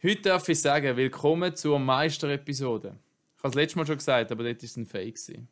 Heute darf ich sagen, willkommen zur Meister-Episode. Ich habe es letztes Mal schon gesagt, aber das war ein Fake. Gewesen.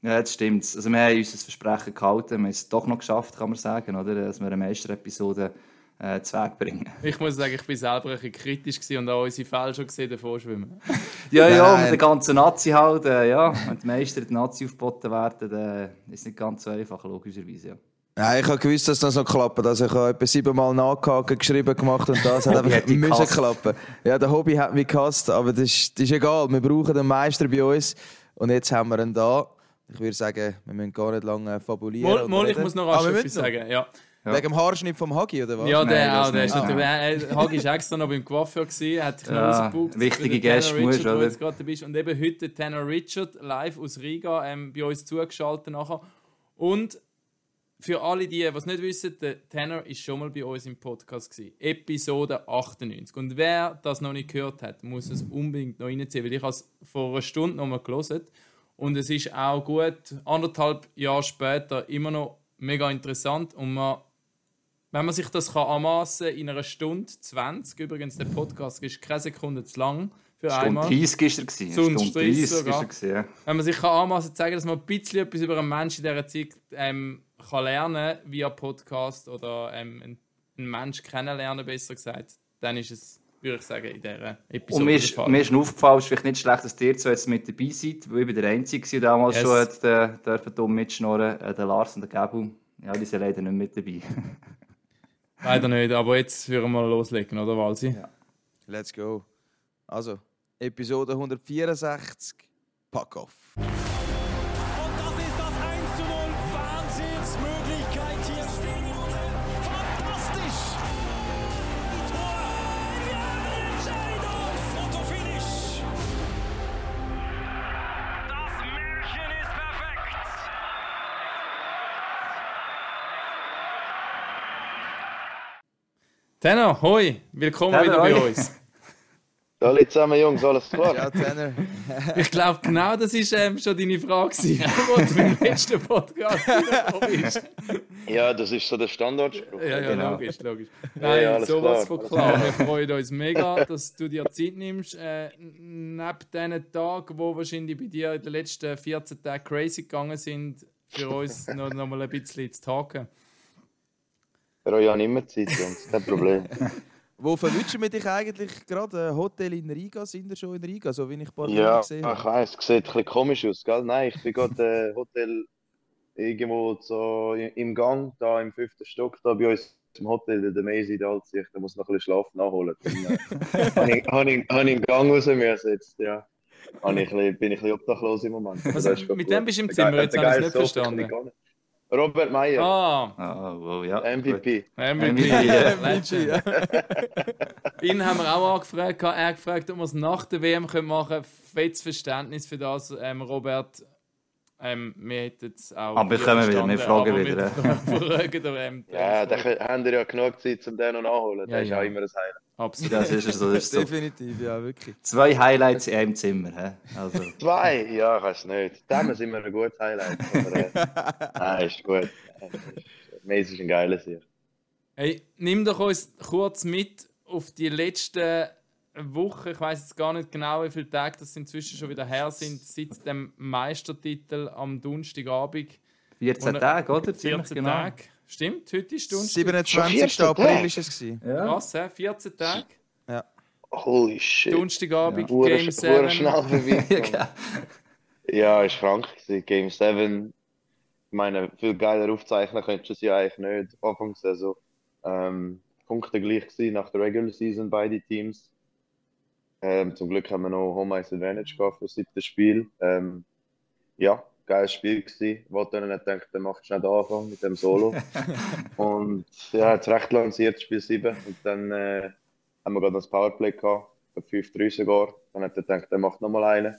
Ja, das stimmt. Also wir haben uns das Versprechen gehalten, wir haben es doch noch geschafft, kann man sagen, oder? dass wir eine Meister-Episode äh, zu Weg bringen. Ich muss sagen, ich war selber ein bisschen kritisch und auch unsere Fälle schon gesehen davor schwimmen. ja, ja, mit der ganzen Nazi halt, äh, ja, wenn die Meister die Nazi aufgeboten werden, dann ist es nicht ganz so einfach, logischerweise, ja. Ja, ich habe gewusst, dass das noch klappt. Also ich habe etwa siebenmal nachgehakt, geschrieben gemacht und das hat einfach müssen klappen. Ja, der Hobby hat mich gehasst, aber das ist, das ist egal. Wir brauchen den Meister bei uns und jetzt haben wir ihn da. Ich würde sagen, wir müssen gar nicht lange fabulieren. Mal, mal ich muss noch ah, etwas sagen. Ja. Ja. Wegen dem Haarschnitt vom Hagi, oder was? Ja, der Nein, auch. Der ist ah. der, Hagi war extra noch beim Coiffeur, gewesen, hat sich noch ja, rausgebucht. Wichtige Gäste, musst du, jetzt gerade bist. Und eben heute Tanner Richard live aus Riga ähm, bei uns zugeschaltet nachher. Und für alle die, die es nicht wissen, der Tanner ist schon mal bei uns im Podcast gewesen. Episode 98. Und wer das noch nicht gehört hat, muss es unbedingt noch reinziehen, weil ich habe es vor einer Stunde noch mal gelesen und es ist auch gut, anderthalb Jahre später immer noch mega interessant und man, wenn man sich das kann anmassen in einer Stunde 20, übrigens der Podcast ist keine Sekunde zu lang, für Stunde einmal. 30 ist er gewesen. Stunde 30 sogar. Gewesen, ja. Wenn man sich kann anmassen zeigen, dass man ein bisschen etwas über einen Menschen in dieser Zeit ähm, kann lernen via Podcast oder ähm, einen, einen Menschen kennenlernen, besser gesagt, dann ist es, würde ich sagen, in dieser Episode. Und mir ist, mir ist aufgefallen, es ist vielleicht nicht schlecht, dass ihr zwei jetzt mit dabei seid, weil ich bin der Einzige der damals yes. schon hat, äh, dürfen dumm mitschnorren, äh, der Lars und der Gabu. Ja, die sind leider nicht mit dabei. leider nicht, aber jetzt würden wir loslegen, oder Walsi? Ja. Let's go. Also, Episode 164, Pack off. Tenor, hoi, willkommen Tenor, wieder bei hoi. uns. Hallo zusammen, Jungs, alles klar? Ja, Tenor. ich glaube, genau das war ähm, schon deine Frage, als du beim letzten Podcast bist. Ja, das ist so der Standardspruch. Ja, ja, genau. logisch, logisch. Nein, ja, ja, sowas klar. von klar. Wir freuen uns mega, dass du dir Zeit nimmst. Äh, neben diesen Tagen, die wahrscheinlich bei dir in den letzten 14 Tagen crazy gegangen sind, für uns noch, noch mal ein bisschen zu tagen. Euch habe immer Zeit, Jungs, kein Problem. Wo verwünschen wir dich eigentlich gerade? Ein Hotel in Riga? Sind wir schon in Riga, so wie ich ein paar ja, gesehen habe? Ja, ich weiß, es sieht ein bisschen komisch aus, gell? Nein, ich bin gerade äh, Hotel irgendwo so im Gang, da im fünften Stock, da bei uns im Hotel, der Maisy, der hält sich, der muss noch ein bisschen Schlaf nachholen. Dann äh, habe ich, hab ich, hab ich im Gang raus müssen jetzt, ja. Ich, bin ich ein bisschen obdachlos im Moment. Also, mit dem bist du im Zimmer, jetzt habe ich es nicht verstanden. Robert Meyer. Ah. Oh, wow, ja. MVP. MVP. MVP, ja. Ihn haben wir auch angefragt. Er hat gefragt, ob wir es nach der WM machen können. Fettes Verständnis für das, ähm, Robert. Ähm, wir hätten es auch. Aber wir kommen wieder, wir fragen wieder. Fragen ähm, ja, da haben wir ja genug Zeit, um den noch nachholen. Ja, das ist ja. auch immer ein Highlight. Absolut. Das ist so. Das ist so. Definitiv, ja, wirklich. Zwei Highlights in einem Zimmer. He? Also. Zwei? Ja, ich weiß nicht. Dann sind wir ein gutes Highlight. Aber, äh, nein, ist gut. Mace ist ein geiles hier. Hey, nimm doch uns kurz mit auf die letzten Wochen. Ich weiß jetzt gar nicht genau, wie viele Tage das inzwischen schon wieder her sind, seit dem Meistertitel am Donnerstagabend. 14 Tage, oder? 14 genau. Tage. Stimmt, heute ist Stunde. 27. April ist es. Ja. Was, 14 Tage? Ja. Holy shit. Donnerstagabend, ja. Game 7. schnell vorbei. ja, ist krank Game 7. Ich meine, viel geiler aufzeichnen könntest du es ja eigentlich nicht. Anfangssaison. Ähm, Punkte gleich gewesen nach der Regular Season, beide Teams. Ähm, zum Glück haben wir noch Home Ice Advantage gehabt für das siebte Spiel. Ähm, ja, geiles Spiel gewesen. Ich wollte nicht gedacht, dann machst du nicht Anfang mit dem Solo. und ja, jetzt recht lanciert, Spiel 7. Und dann äh, haben wir gerade das Powerplay gehabt, 5-3 sogar. Dann hat er gedacht, er macht nochmal einen.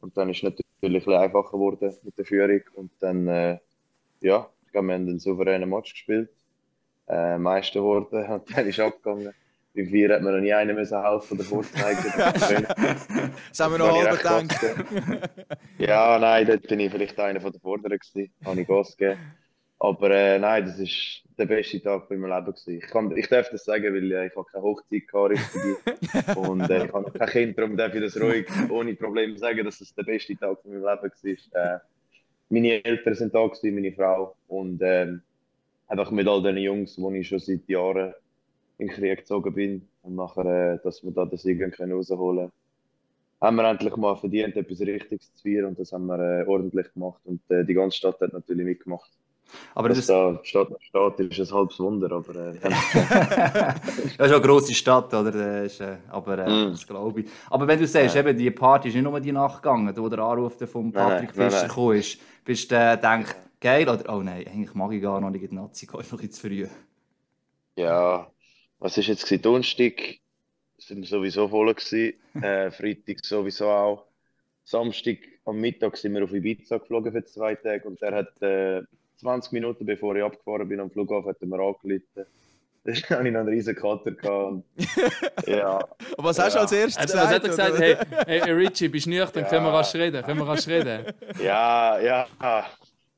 Und dann ist es natürlich ein einfacher geworden mit der Führung. Und dann, äh, ja, wir haben einen souveränen Match gespielt. Äh, Meister geworden und dann ist abgegangen. Beim Vier hat man noch nie einen müssen helfen oder vorzeigen. das haben wir noch halb gedacht. ja, nein, dort bin ich vielleicht einer von der Vorderen gewesen. Habe ich Gas gegeben. Aber äh, nein, das ist der beste Tag in meinem Leben gewesen. Ich, kann, ich darf das sagen, weil äh, ich habe keine Hochzeit gehabt, richtige. und äh, ich habe noch kein Kind, darum darf ich das ruhig ohne Probleme sagen, dass es der beste Tag in meinem Leben war. Äh, meine Eltern sind da gewesen, meine Frau und ähm, einfach mit all den Jungs, wo ich schon seit Jahren in den Krieg gezogen bin und nachher, äh, dass wir da das Sieg können rausholen haben wir endlich mal verdient, etwas Richtiges zu feiern und das haben wir äh, ordentlich gemacht und äh, die ganze Stadt hat natürlich mitgemacht. Aber das, da steht, steht, ist ein halbes Wunder, aber... Äh, das ist eine grosse Stadt, oder? Das ist, äh, aber äh, mm. das glaube ich. Aber wenn du sagst, ja. eben, die Party ist nicht nur die Nacht gegangen, wo der Anruf von Patrick nein, Fischer gekommen ist, bist du äh, denkst, geil, oder oh nein, eigentlich mag ich gar noch nicht in die Nazi, gehen, noch ein zu früh. Ja, was ist jetzt gewesen? Donnerstag sind wir sowieso voll gewesen, äh, Freitag sowieso auch. Samstag am Mittag sind wir auf Ibiza geflogen für zwei Tage und der hat äh, 20 Minuten bevor ich abgefahren bin am Flughafen, hat er mir angerufen. Da hatte ich noch einen riesen Kater. Gehabt. ja. Und was hast du als erstes gesagt? Was hat er gesagt? Hey, hey, Richie, bist du nüchtern? Ja. Können wir rasch reden? Können wir rasch reden? Ja, ja.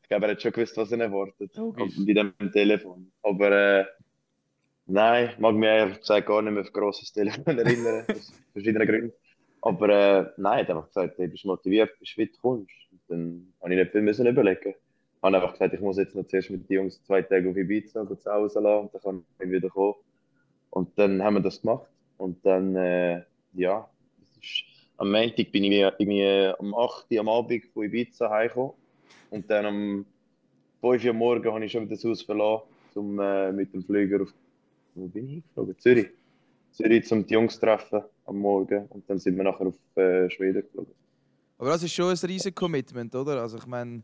Ich glaube, er hat schon gewusst, was er erwartet. Bei dem Telefon. Aber äh, nein, mag mich ehrlich gesagt gar nicht mehr auf grosses Telefon erinnern. aus verschiedenen Gründen. Aber äh, nein, er hat einfach gesagt, hey, bist du motiviert, bist du fit, kommst. Und dann habe ich nicht viel müssen überlegen habe einfach gesagt, ich muss jetzt noch zuerst mit den Jungs zwei Tage auf Ibiza zu Hause lassen und dann kann ich wieder kommen. Und dann haben wir das gemacht. Und dann, äh, ja, ist, am Montag bin ich irgendwie am 8. Uhr am Abend von Ibiza heimgekommen. Und dann am 5 Uhr morgen habe ich schon wieder das Haus verlassen, um äh, mit dem Flüger auf. Wo bin ich geflogen? Zürich. Zürich, um die Jungs treffen am Morgen. Und dann sind wir nachher auf äh, Schweden geflogen. Aber das ist schon ein riesiges Commitment, oder? Also ich meine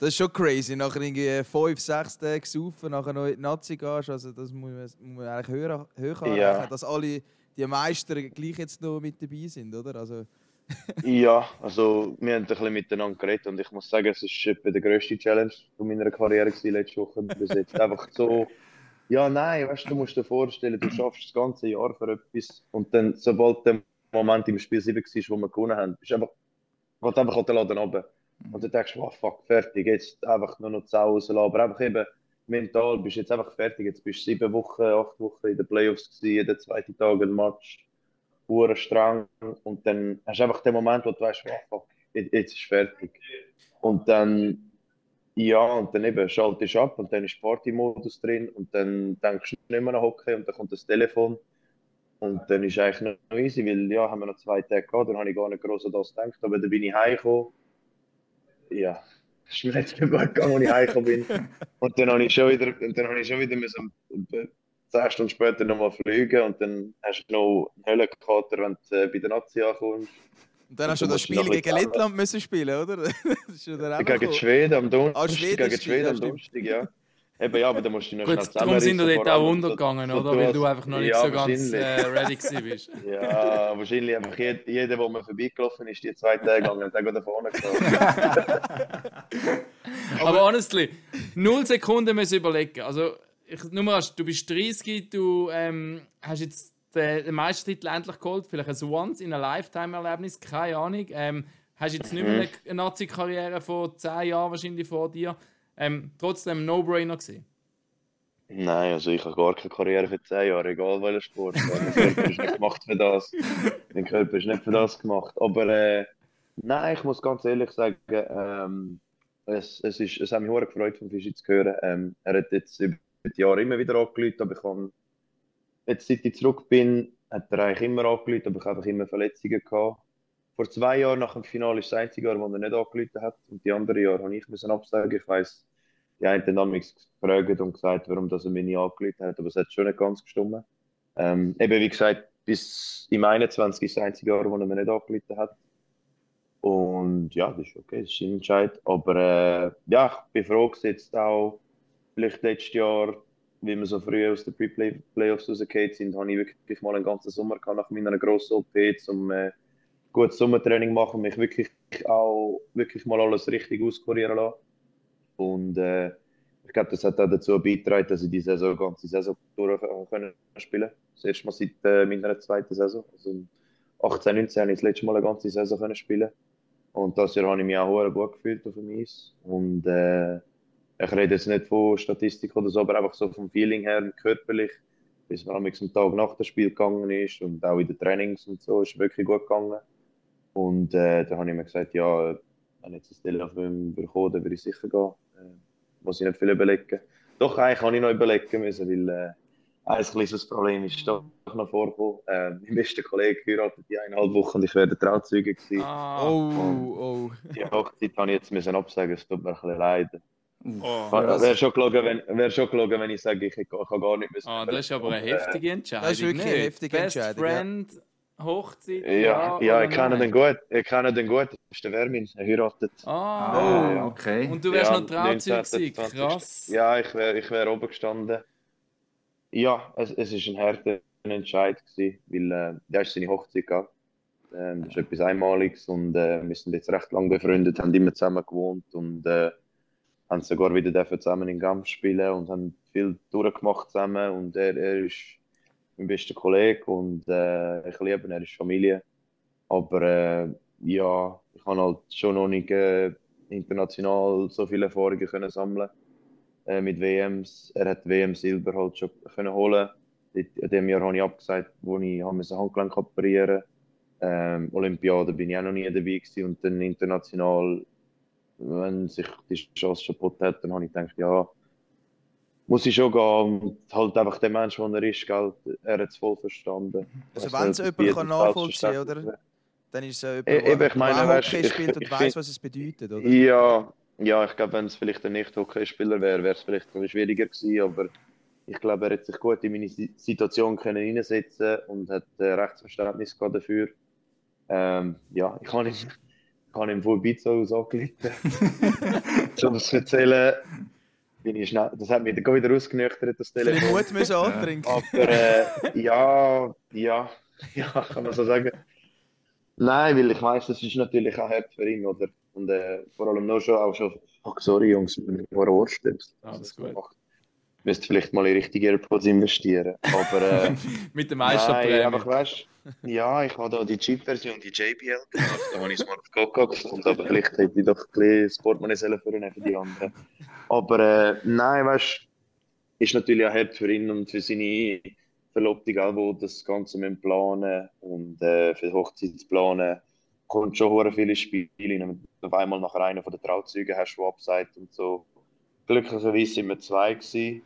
das ist schon crazy. Nachher irgendwie fünf, sechs Tage saufen, nachher noch in die Nazi gehst. Also das muss man, muss man eigentlich höher, höher ja. Dass alle die Meister gleich jetzt noch mit dabei sind, oder? Also ja, also wir haben ein bisschen miteinander geredet und ich muss sagen, es ist etwa der grösste Challenge von meiner Karriere gewesen, letzte Woche bis jetzt. Einfach so, ja nein, weißt du, du musst dir vorstellen, du schaffst das ganze Jahr für etwas und dann, sobald der Moment im Spiel 7 war, wo wir gewonnen haben, bist du einfach, einfach den Laden runter. Und dann denkst du, oh, fuck, fertig, jetzt einfach nur noch zu Hause. Aber einfach eben mental bist du jetzt einfach fertig. Jetzt bist du sieben Wochen, acht Wochen in den Playoffs gewesen, jeden zweiten Tag ein Match, pure streng. Und dann hast du einfach den Moment, wo du weißt, oh, fuck, jetzt, jetzt ist fertig. Und dann, ja, und dann eben schaltest du ab und dann ist Party-Modus drin und dann denkst du nicht mehr an Hockey und dann kommt das Telefon. Und dann ist eigentlich noch easy, weil ja, haben wir noch zwei Tage gehabt, dann habe ich gar nicht groß an das gedacht. Aber dann bin ich heimgekommen ja, es ist mir nicht so gut gegangen, als ich heimgekommen bin. Und dann habe ich schon wieder, und dann habe ich schon wieder müssen, zehn Stunden später nochmal fliegen und dann hast du noch einen Höllenkater, wenn du äh, bei der Nazi ankommst. Und dann hast du das Spiel gegen Lettland müssen spielen, oder? gegen Schweden am Donnerstag. Ah, Schweden, gegen Schweden am Donnerstag, ja. Eben, ja, aber da musst du noch Gut, schnell Darum sind wir dort auch untergegangen, oder? Weil du einfach noch nicht ja, so ganz äh, ready bist. ja, wahrscheinlich einfach jeder, jeder, der mir vorbeigelaufen ist, die zwei Tage gegangen und dann da vorne aber honestly, null Sekunden müssen überlegen. Also, ich, nur mal, du bist 30, du ähm, hast jetzt den, Meistertitel endlich geholt, vielleicht ein Once in a Lifetime-Erlebnis, keine Ahnung. Ähm, hast jetzt nicht mehr mhm. eine Nazi-Karriere von 10 Jahren wahrscheinlich vor dir ähm, trotzdem No-Brainer gewesen? Nein, also ich habe gar keine Karriere für 10 Jahre, egal welcher Sport. Mein Körper ist nicht gemacht für das. Mein Körper ist nicht für das gemacht. Aber äh, nein, ich muss ganz ehrlich sagen, ähm, es, es, ist, es hat mich sehr gefreut, von Fischi zu hören. Ähm, er hat jetzt über die Jahre immer wieder angelüht, aber ich habe, jetzt seit ich zurück bin, hat er eigentlich immer angelüht, aber ich habe immer Verletzungen gehabt vor zwei Jahren nach dem Finale ist das einzige Jahr, wo er nicht angerufen hat. Und die anderen Jahre habe ich müssen absagen. Ich weiss, die einen haben mich gefragt und gesagt, warum dass er mich nie angerufen hat. Aber es hat schon nicht ganz gestimmt. Ähm, eben wie gesagt, bis im 21 ist das einzige Jahr, wo er mich nicht angerufen hat. Und ja, das ist okay, das ist ein Entscheid. Aber äh, ja, ich bin froh, jetzt auch vielleicht letztes Jahr, wie wir so früh aus den Pre-Playoffs rausgekommen sind, habe ich wirklich mal einen ganzen Sommer gehabt nach meiner grossen OP, um äh, gutes Sommertraining machen, mich wirklich auch wirklich mal alles richtig auskurieren lassen. Und äh, ich glaube, das hat auch dazu beigetragen, dass ich die Saison, ganze Saison durch können spielen Das erste Mal seit äh, meiner zweiten Saison. Also 18, 19 habe ich das letzte Mal eine ganze Saison können spielen Und das Jahr habe ich mich auch gut gefühlt auf dem Eis. Und äh, ich rede jetzt nicht von Statistik oder so, aber einfach so vom Feeling her, körperlich, bis man am Tag nach dem Spiel gegangen ist und auch in den Trainings und so, ist wirklich gut gegangen. Und äh, da habe ich mir gesagt, ja, wenn ich jetzt ein Telefon bekommen dann würde ich sicher gehen. Äh, muss ich nicht viel überlegen. Doch, eigentlich habe ich noch überlegen müssen, weil äh, ein kleines Problem ist doch noch vorgekommen. Äh, mein bester Kollege heiratet in eineinhalb Wochen und ich werde Trauzeuge gewesen. Ah, oh, oh. Die Hochzeit habe ich jetzt müssen absagen, es tut mir ein bisschen leid. Oh, wäre schon gelogen, wenn, wär schon gelogen, wenn ich sage, ich, ich kann gar nicht müssen. Ah, das ist aber eine heftige Entscheidung. Das ist wirklich eine heftige Best Entscheidung. Friend, ja. Hochzeit. Ja, ja, ja ich kenne den gut. Ich kenne den gut. Das ist der Vermin. Er heiratet. Ah, oh, okay. Und du wärst ja, noch Trauzeug Krass. Ja, ich wäre ich wär oben gestanden. Ja, es, es ist ein harter Entscheid gewesen, weil äh, der ist seine Hochzeit gehabt. Ähm, das ist etwas Einmaliges und äh, wir sind jetzt recht lange befreundet, haben immer zusammen gewohnt und äh, haben sogar wieder zusammen in Gampf spielen und haben viel durchgemacht zusammen und er, er ist mein bester Kollege und äh, ich liebe ihn, er ist Familie. Aber äh, ja, ich habe halt schon noch nicht äh, international so viele Erfahrungen können sammeln äh, mit WMs. Er hat WM Silber halt schon können holen. In dem Jahr habe ich abgesagt, wo ich das Handgelenk operieren ähm, Olympiade bin ich auch noch nie dabei gewesen und dann international, wenn sich die Chance schon geboten hat, dann habe ich gedacht, ja, muss ich schon gehen und halt einfach der Mensch, der er ist, gell, er hat es voll verstanden. Also wenn es jemand kann nachvollziehen oder? Dann ist es jemand, e, ich meine, Hockey spielt und weiß, was es bedeutet, oder? Ja, ja ich glaube, wenn es vielleicht ein Nicht-Hockeyspieler wäre, wäre es vielleicht schwieriger gewesen, aber ich glaube, er hat sich gut in meine Situation können hineinsetzen und hat äh, Rechtsverständnis dafür. Ähm, ja, ich kann ihm, kann ihm voll Pizza aus angelitten. um das zu erzählen, bin ich schnell, das hat mich dann wieder ausgenüchtert, das Telefon. Viel Mut müssen antrinken. Aber äh, ja, ja, ja, kann man so sagen. Nein, weil ich weiß, das ist natürlich auch hart für ihn, oder? Und äh, vor allem noch schon, auch schon, ach sorry Jungs, wenn du Ohr stirbst. Alles gut. Ich müsste vielleicht mal in richtige AirPods investieren. Aber, äh, Mit dem Meisterprämie. Nein, einfach weißt ja, ich habe da die Cheap-Version, die JBL gemacht. Da habe ich es mal auf Coca gefunden, aber vielleicht hätte ich doch ein bisschen das Portemonnaie für die anderen. Aber äh, nein, weißt du, ist natürlich auch hart für ihn und für seine Verlobte, die das Ganze mit planen und äh, für die Hochzeitsplanen kommt schon hure viele Spiele rein. Wenn du auf einmal nachher einen von den Trauzeugen hast, der abseit und so. Glücklicherweise sind wir zwei gewesen.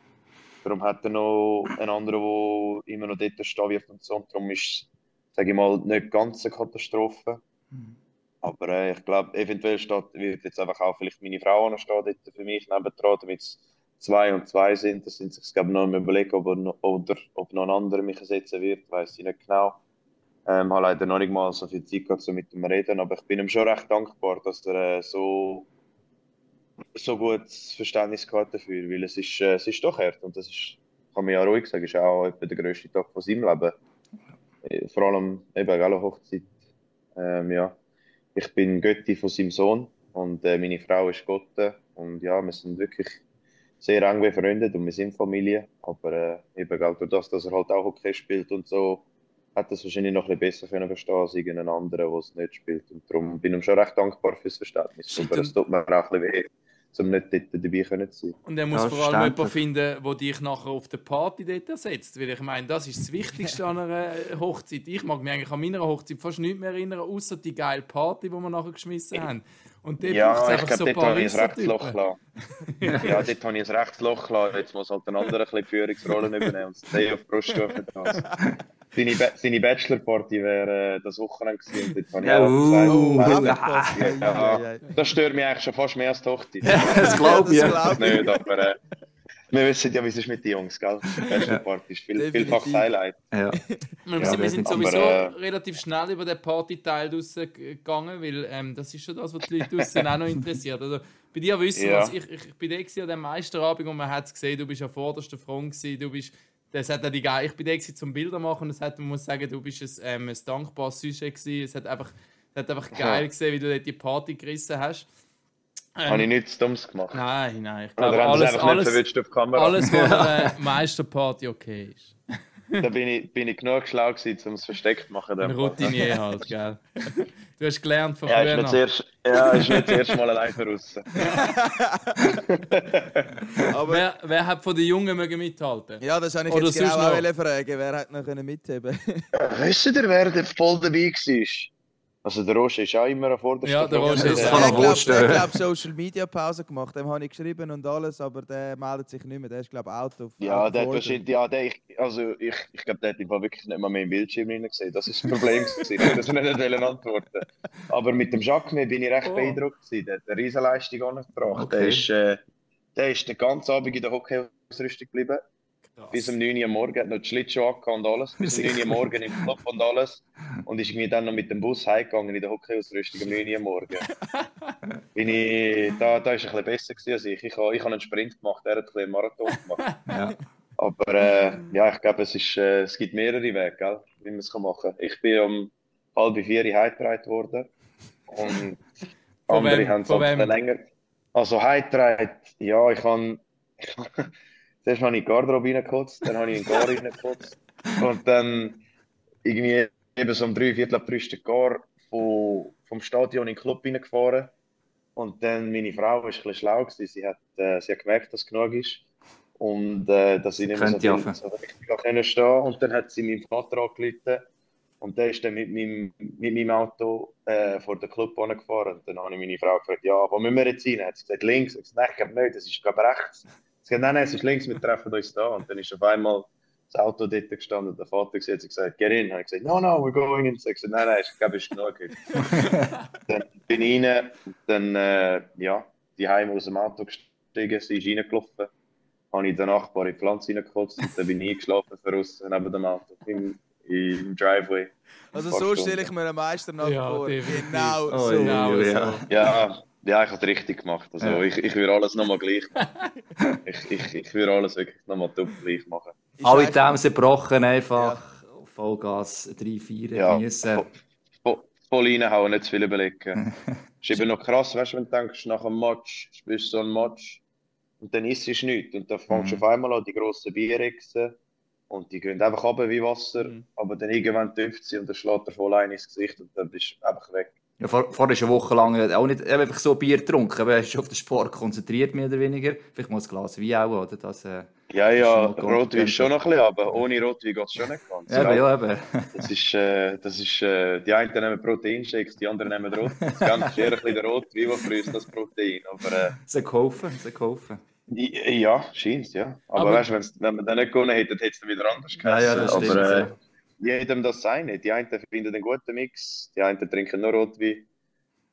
Darum hat er noch einen anderen, der immer noch dort stehen wird und so. Und darum ist sage ich mal, nicht ganz eine Katastrophe. Mhm. Aber äh, ich glaube, eventuell steht, wird jetzt einfach auch vielleicht meine Frau noch stehen dort für mich nebendran, damit es zwei und zwei sind. Das sind sich, glaube noch mal überlegen, ob, noch, oder ob noch ein anderer mich ersetzen wird, weiß ich nicht genau. Ähm, habe leider noch nicht mal so viel Zeit gehabt, so mit ihm reden, aber ich bin ihm schon recht dankbar, dass er äh, so, so gutes Verständnis gehabt dafür, weil es ist, äh, es ist doch hart und das ist, kann man ja ruhig sagen, ist auch etwa der grösste Tag von seinem Leben. Äh, vor allem eben eine Hochzeit. Ähm, ja. Ich bin Götti von seinem Sohn und äh, meine Frau ist Gotte. Und ja, wir sind wirklich sehr eng befreundet und wir sind Familie. Aber äh, eben auch durch das, dass er halt auch Hockey spielt und so, hat das wahrscheinlich noch ein bisschen besser können verstehen als irgendein anderer, der es nicht spielt. Und darum bin ich ihm schon recht dankbar fürs Verständnis. Aber es tut mir auch ein bisschen weh um nicht dort dabei können zu sein. Und er muss vor allem jemanden finden, der dich nachher auf der Party dort ersetzt. Weil ich meine, das ist das Wichtigste an einer Hochzeit. Ich mag mich eigentlich an meiner Hochzeit fast nicht mehr erinnern, außer die geile Party, die wir nachher geschmissen haben. Und dort ja, ich glaube, so dort habe ich ein Rechtsloch gelassen. ja, dort habe ich ein Rechtsloch gelassen. Jetzt muss halt ein anderer ein bisschen Führungsrollen übernehmen und das auf die Bruststufe seine, ba seine Bachelorparty wäre äh, das Wochenende gewesen. Und dort habe ich ja, auch gesagt, uh, ja, ja, das stört mich eigentlich schon fast mehr als die Hochzeit. das glaube ich. Das nicht, aber äh, wir wissen ja, wie es ist mit den Jungs, gell? Bachelorparty ist viel, vielfach Highlight. Ja. wir, wir sind sowieso aber, äh, relativ schnell über den Partyteil gegangen, weil ähm, das ist schon das, was die Leute draußen auch noch interessiert. Also, bei dir wissen wir, ich, ich bin da an dem Meisterabend und man hat es gesehen, du bist an vorderster Front gewesen, du bist das hat die ich bin da zum Bilder machen und es hat, man muss sagen, du bist ein, ähm, ein dankbares Sujet gewesen. Es hat einfach, es hat einfach geil gesehen, wie du dort die Party gerissen hast. Ähm, Habe ich nichts Dummes gemacht? Nein, nein. Ich glaube, alles, alles, alles, was eine Meisterparty okay ist. da bin ich, bin ich genug schlau gewesen, um es versteckt zu machen. Ein Routinier halt, gell? Du hast gelernt von ja, früher. Ist nicht zuerst, ja, ist nicht das erste Mal allein raus. Aber wer, wer hat von den Jungen mögen mithalten? Ja, das habe ich Oder jetzt genau sonst auch noch? fragen. Wer hat noch können mitheben Wisst ihr, wer der voll dabei war? Also der Roger ist auch immer an vorderster Ja, der. Roger ist- Der auch glaube Wurst stehen. glaub, Social Media Pause gemacht. Dem habe ich geschrieben und alles, aber der meldet sich nicht mehr. Der ist, glaube ich, out of Ja, der hat wahrscheinlich, ja, der, ich, also ich, ich glaube, der hat im Fall wirklich nicht mal mehr im Bildschirm hinein gesehen. Das ist das Problem gewesen, dass er nicht wollen antworten Aber mit dem Jacques bin ich recht Oh. beeindruckt gewesen. Der hat eine Riesenleistung angebracht. Der Okay. ist, äh, der ist den ganzen Abend in der Hockey-Ausrüstung geblieben. Bis um 9 Uhr morgen, hat noch die Schlittschuhe und alles. Bis um 9 Uhr morgen im Club und alles. Und ist irgendwie dann noch mit dem Bus heimgegangen in der Hockey-Ausrüstung um 9 Uhr morgen. Bin ich, da, da ist er ein bisschen besser gewesen als ich. Ich habe, ich habe einen Sprint gemacht, er hat ein einen Marathon gemacht. Ja. Aber äh, ja, ich glaube, es, ist, äh, es gibt mehrere Wege, gell, wie man es machen kann. Ich bin um halb vier heimgetragen worden. Und andere wem? haben es länger. Also heimgetragen, ja, ich habe. Zuerst habe ich in die Garderobe reingekotzt, dann habe ich in den Gar reingekotzt. Und dann irgendwie eben so um drei Viertel ab drei ist der Gar vom Stadion in den Club reingefahren. Und dann meine Frau war ein bisschen schlau, gewesen. Sie, hat, äh, sie hat gemerkt, dass es genug ist. Und äh, dass ich nicht mehr so, viel, so richtig stehen Und dann hat sie meinen Vater angerufen. Und der ist dann mit meinem, mit meinem Auto äh, vor den Club gefahren. Und dann habe ich meine Frau gefragt, ja, wo müssen wir jetzt rein? Hat sie gesagt, links. Ich habe gesagt, nein, ich glaube nicht, das ist ich rechts. Sie hat gesagt, nein, nein, es ist links, wir treffen uns da. Und dann ist auf einmal das Auto dort gestanden. Der Vater hat gesagt, get in. Habe ich gesagt, no, no, we're going in. Sie hat gesagt, nein, nein, ich glaube, es ist genug. dann bin ich rein, dann, äh, ja, die Heim aus dem Auto gestiegen, sie ist reingelaufen. Habe ich den Nachbar in die Pflanze reingekotzt und dann bin ich eingeschlafen für außen neben dem Auto im, im Driveway. Also so stelle ich mir einen Meister nach Ja, vor. definitiv. Genau Oh, so. ja. Genau ja. so. Ja, ja, ich habe es richtig gemacht. Also, Ja. ich, ich würde alles nochmal gleich machen. ich, ich, ich würde alles wirklich nochmal top gleich machen. Ist Alle eigentlich- Dämsen gebrochen, einfach Vollgas 3-4 Ja, genießen. vo- vo- voll reinhauen, nicht zu viel überlegen. ist eben noch krass, weißt du, wenn du denkst, nach einem Match, spielst du so einen Match und dann isst du nichts. Und dann fängst du Mhm. auf einmal an, die grossen Bierrechsen und die gehen einfach runter wie Wasser. Mhm. Aber dann irgendwann tümpft sie und dann schlägt er voll ein ins Gesicht und dann bist du einfach weg. Ja, vor, vorher eine Woche lang auch nicht einfach so Bier getrunken, aber er ist auf den Sport konzentriert, mehr oder weniger. Vielleicht mal ein Glas Wein auch, oder? Das, äh, Ja, ja, Rotwein ist schon noch ein bisschen, aber ohne Rotwein geht es schon nicht ganz. eben, ja, eben. Das ist, äh, das ist äh, die einen nehmen Proteinshakes, die anderen nehmen Rot. Das Ganze ist eher ein bisschen der Rotwein, der frisst das Protein. Aber äh, Sie kaufen, sie kaufen. ja, scheint ja. Aber, Aber- weißt du, wenn man den nicht gewonnen hätte, hätte es dann wieder anders Ja, ja, das aber stimmt. äh, ja. Jedem das seine. Die einen finden einen guten Mix, die einen trinken nur Rotwein,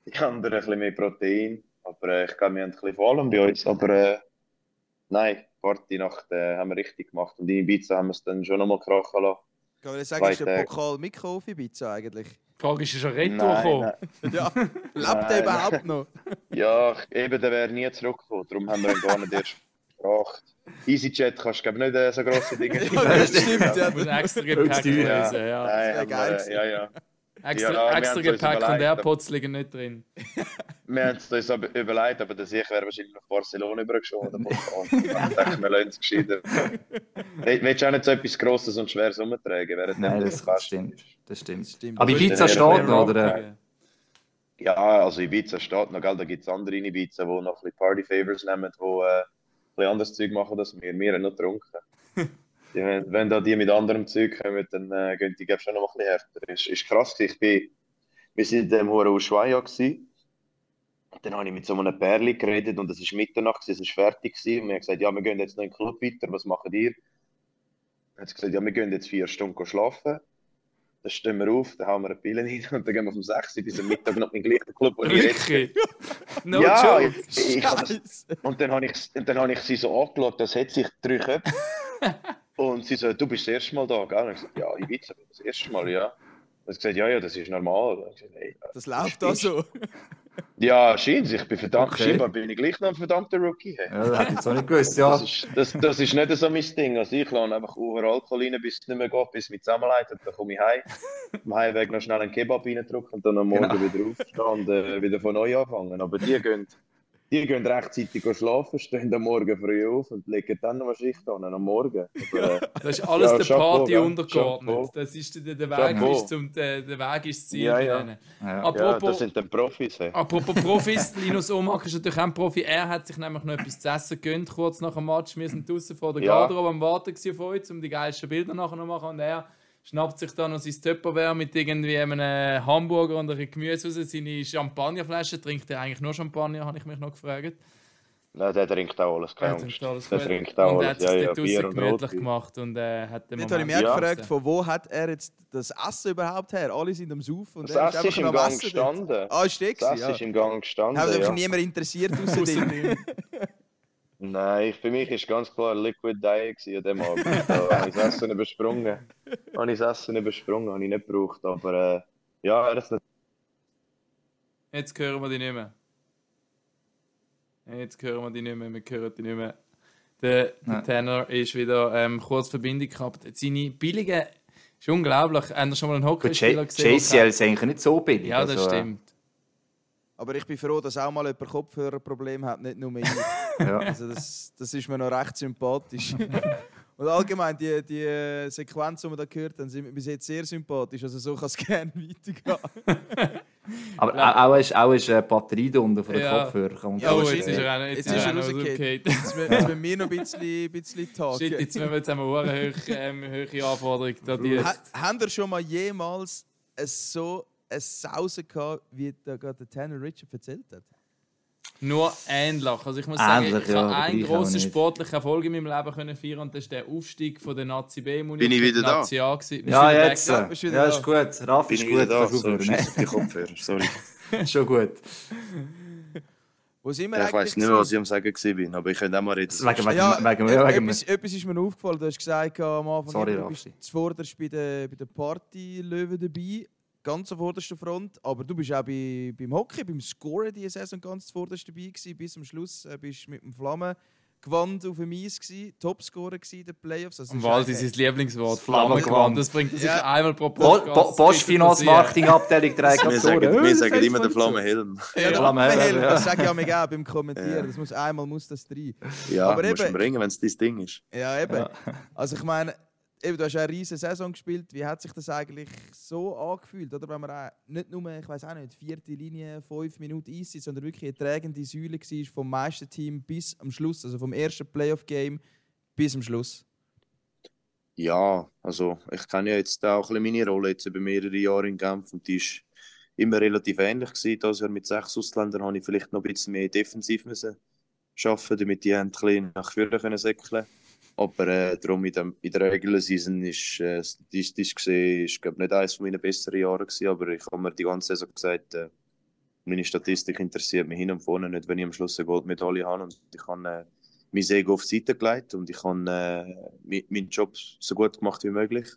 die anderen ein bisschen mehr Protein. Aber äh, ich glaube, wir haben ein bisschen vor allem bei uns. Aber äh, nein, Partynacht äh, haben wir richtig gemacht. Und in Ibiza haben wir es dann schon nochmal krachen lassen. Kann man sagen, ist der Pokal mitgekommen auf Ibiza eigentlich? Die Frage ist, ist er Nein, retour gekommen? nein. Ja, lebt Nein, er überhaupt noch? Ja, eben, der wäre nie zurückgekommen. Darum haben wir ihn gar nicht erst gefragt. EasyJet kannst du nicht äh, so grosse Dinge Ja, das stimmt, ja. Du musst extra Gepäck. Ja, lesen, ja. Nein, haben geil ja, ja. Extra, Ja, wir extra Gepäck und AirPods liegen nicht drin. Wir haben es uns aber überlegt, aber der Sieg wäre wahrscheinlich nach Barcelona übergeschoben. Dann dachte ich, wir lassen es gescheiter. Will- Willst du auch nicht so etwas Grosses und Schweres umtragen? während Nein, das, fest stimmt. Das stimmt. Stimmt. Aber Ibiza steht noch, oder? Ja, also Ibiza steht noch, gell? da gibt es andere in Ibiza, die noch ein bisschen Party-Favors nehmen, die äh, bisschen anderes Zeug machen als wir. Wir haben noch getrunken. die, wenn, wenn da die mit anderem Zeug kommen, dann äh, gehen die schon noch ein bisschen härter. Ist, ist krass ich bin, wir waren in dem Hohen Ushuaia gewesen. Dann habe ich mit so einem Pärli geredet und es war Mitternacht, es war fertig gewesen. und wir haben gesagt, ja, wir gehen jetzt noch in den Club weiter, was machen ihr? Dann hat gesagt, ja, wir gehen jetzt vier Stunden schlafen. Dann stehen wir auf, dann hauen wir eine Pille rein und dann gehen wir vom 6 Uhr bis am Mittag noch in den gleichen Club, wo ich. Wirklich? No ja, joke. ich, ich hab das, und dann habe ich, dann habe ich sie so angeschaut, das hat sich drei Köpfe. und sie so, du bist das erste Mal da, gell? Und ich gesagt, ja, Ibiza bin das erste Mal, ja. Und sie gesagt, ja, ja, das ist normal. Ich gesagt, hey, Das läuft da so. Ja, scheint ich bin verdammt, Okay. scheinbar bin ich gleich noch ein verdammter Rookie. Hey. Ja, das hätte ich jetzt auch nicht gewusst, ja. Das, ist, das, das ist nicht so mein Ding. Also ich lasse einfach über Alkohol rein, bis es nicht mehr geht, bis es mich zusammenleitet. Dann komme ich heim. Am Heimweg noch schnell einen Kebab reindrücken und dann am Morgen Genau. wieder aufstehen und äh, wieder von neu anfangen. Aber die gehen, die gehen rechtzeitig schlafen, stehen am Morgen früh auf und legen dann noch eine Schicht an am Morgen. Aber, äh, das ist alles ja, der Party Chapeau, untergeordnet. Das ist der, der Weg Chapeau. ist zum der, der Weg ist Ziel. Ja, ja. ja. Apropos, ja, das sind dann Profis. Hey. Apropos Profis, Linus Omak ist natürlich auch ein Profi. Er hat sich nämlich noch etwas zu essen gegönnt, kurz nach dem Match. Wir sind draußen vor der Garderobe am Warten auf euch, um die geilsten Bilder nachher noch machen. Und er schnappt sich dann noch sein Tupperware mit irgendwie einem Hamburger und einem Gemüse raus. Seine Champagnerflasche trinkt er eigentlich nur Champagner, habe ich mich noch gefragt. Nein, der trinkt auch alles, keine Angst. Alles der trinkt auch und alles. Und er hat es ja, ja, gemütlich gemacht und äh, hat den Moment... habe ich mich ja. gefragt, von wo hat er jetzt das Essen überhaupt her? Alle sind am Saufen und das er ist, ist im Gang gestanden. Ah, ist der Das ja. ist im Gang gestanden, Hat ja. niemand interessiert außer dem. Nein, für mich war ganz klar Liquid Diet an dem Abend. Da habe ich das Essen übersprungen. Habe ich das Essen übersprungen, habe ich nicht gebraucht. Aber äh, ja, ist nicht. Jetzt hören wir die nicht mehr. Jetzt hören wir die nicht mehr, wir hören die nicht mehr. Der, der Tanner ist wieder ähm, kurz Verbindung gehabt. Seine billigen ist unglaublich. Haben schon mal einen Hockeyspieler gesehen? JCL ist eigentlich nicht so billig. Ja, das also, äh, stimmt. Aber ich bin froh, dass auch mal jemand Kopfhörerproblem hat, nicht nur ich. ja. also das, das ist mir noch recht sympathisch. Und allgemein, die, die äh, Sequenz, die wir da gehört haben, sind bis jetzt sehr sympathisch. Also so kann es gerne weitergehen. Aber ja. auch ist, auch ist eine Batterie drunter von den ja. Kopfhörern. Ja, oh, jetzt ist er auch Jetzt ist er rausgefallen. Jetzt müssen wir noch ein bisschen, bisschen tagen. Shit, jetzt müssen wir jetzt eine hohe, ähm, hohe Anforderung. Ha, haben ihr schon mal jemals so eine Sause gehabt, wie der gerade der Tanner Richard erzählt hat? Nur ähnlich. Also ich muss sagen, ähnlich, ich habe einen grossen sportlichen Erfolg in meinem Leben können feiern und das ist der Aufstieg von der Nazi B. Bin ich wieder da? Nazi A ja, jetzt. Ja, ja ist gut. Raffi ist gut. Da. So, die Kopfhörer. Sorry. Schon gut. Wo sind wir ja, ich weiß nicht mehr, was ich am Sagen war, aber ich könnte auch mal reden. Wegen, wegen, ja, wegen, wegen, wegen, etwas, etwas ist mir aufgefallen. Du hast gesagt am Anfang, Sorry, du bist zuvorderst bei der, bei der Party-Löwe dabei ganz an vorderster Front. Aber du bist auch bei, beim Hockey, beim Scoren diese Saison ganz zuvorderst dabei gewesen. Bis zum Schluss äh, bist mit dem Flammen Gewand auf dem Eis gsi, Topscorer in den Playoffs. Also Und Waldi ist sein Lieblingswort, Flammengewand. Das bringt sich ja. einmal pro Podcast. Bo Bosch Finance Marketing Abteilung trägt Wir sagen, wir sagen immer den Flammenhelm. Ja, der Flammenhelm, das sage ich auch mega beim Kommentieren. Ja. Das muss, einmal muss das drin. Ja, Aber musst eben, bringen, wenn es dein Ding ist. Ja, eben. Also ich meine, eben, du hast eine riesige Saison gespielt. Wie hat sich das eigentlich so angefühlt? Oder wenn man auch nicht nur, ich weiß auch nicht, vierte Linie, fünf Minuten Eis sondern wirklich eine tragende Säule war vom meisten Team bis am Schluss, also vom ersten Playoff-Game bis am Schluss. Ja, also ich kenne ja jetzt auch ein meine Rolle jetzt über mehrere Jahre in Genf und die ist immer relativ ähnlich gewesen. Das Jahr mit sechs Ausländern habe ich vielleicht noch ein bisschen mehr defensiv müssen schaffen, damit die ein bisschen nach vorne können säckeln aber äh, darum in, dem, in der Regular Season ist äh, statistisch gesehen ist, glaub, nicht eines meiner besseren Jahre gewesen, aber ich habe mir die ganze Saison gesagt, äh, meine Statistik interessiert mich hin und vorne nicht, wenn ich am Schluss eine Goldmedaille habe und ich habe äh, mein Ego auf die Seite gelegt und ich habe äh, meinen Job so gut gemacht wie möglich.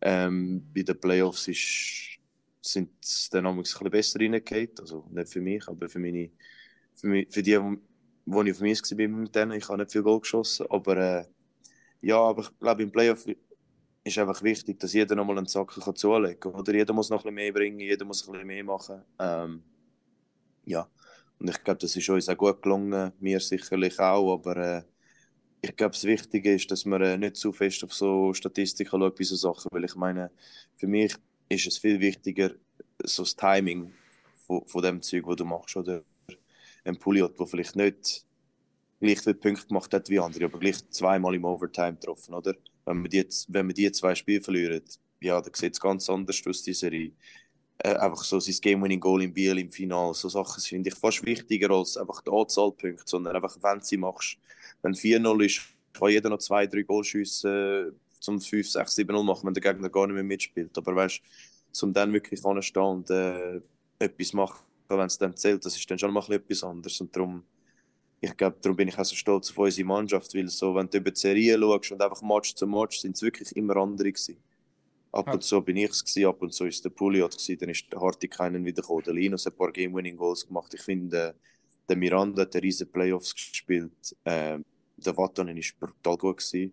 Ähm, bei den Playoffs ist, sind es dann ein bisschen besser reingegangen, also nicht für mich, aber für meine für, mich, für die, wo ich auf mich war ich habe nicht viel Goal geschossen, aber äh, ja, aber ich glaube, im Playoff ist einfach wichtig, dass jeder nochmal einen Sack kann zulegen kann. Oder jeder muss noch ein bisschen mehr bringen, jeder muss ein bisschen mehr machen. Ähm, ja, und ich glaube, das ist uns auch gut gelungen, mir sicherlich auch, aber äh, ich glaube, das Wichtige ist, dass man äh, nicht zu fest auf so Statistiken schaut bei so Sachen, weil ich meine, für mich ist es viel wichtiger, so das Timing von, von dem Zeug, was du machst, oder ein Puliot, der vielleicht nicht gleich viele Punkte gemacht hat wie andere, aber gleich zweimal im Overtime getroffen, oder? Wenn wir die, wenn wir die zwei Spiele verlieren, ja, dann sieht es ganz anders aus, die Serie. Äh, einfach so sein Game-Winning-Goal im Biel im Finale, so Sachen finde ich fast wichtiger als einfach die Anzahl Punkte, sondern einfach, wenn sie machst. Wenn 4-0 ist, kann jeder noch zwei, drei Goal schiessen, zum 5, 6, 7, 0 machen, wenn der Gegner gar nicht mehr mitspielt. Aber weißt du, um dann wirklich anzustehen und äh, etwas machen, wenn es dann zählt, das ist dann schon mal etwas anderes. Und darum ich glaube, darum bin ich auch so stolz auf unsere Mannschaft, weil so, wenn du über die Serie schaust und einfach Match zu Match, sind es wirklich immer andere gewesen. Ab und zu bin ich es ab und zu ist der Puliot dann ist der Hartikainen wieder gekommen, der Linus hat ein paar Game-Winning-Goals gemacht. Ich finde, der Miranda hat riesen Playoffs gespielt, äh, der Vatanen ist brutal gut gewesen.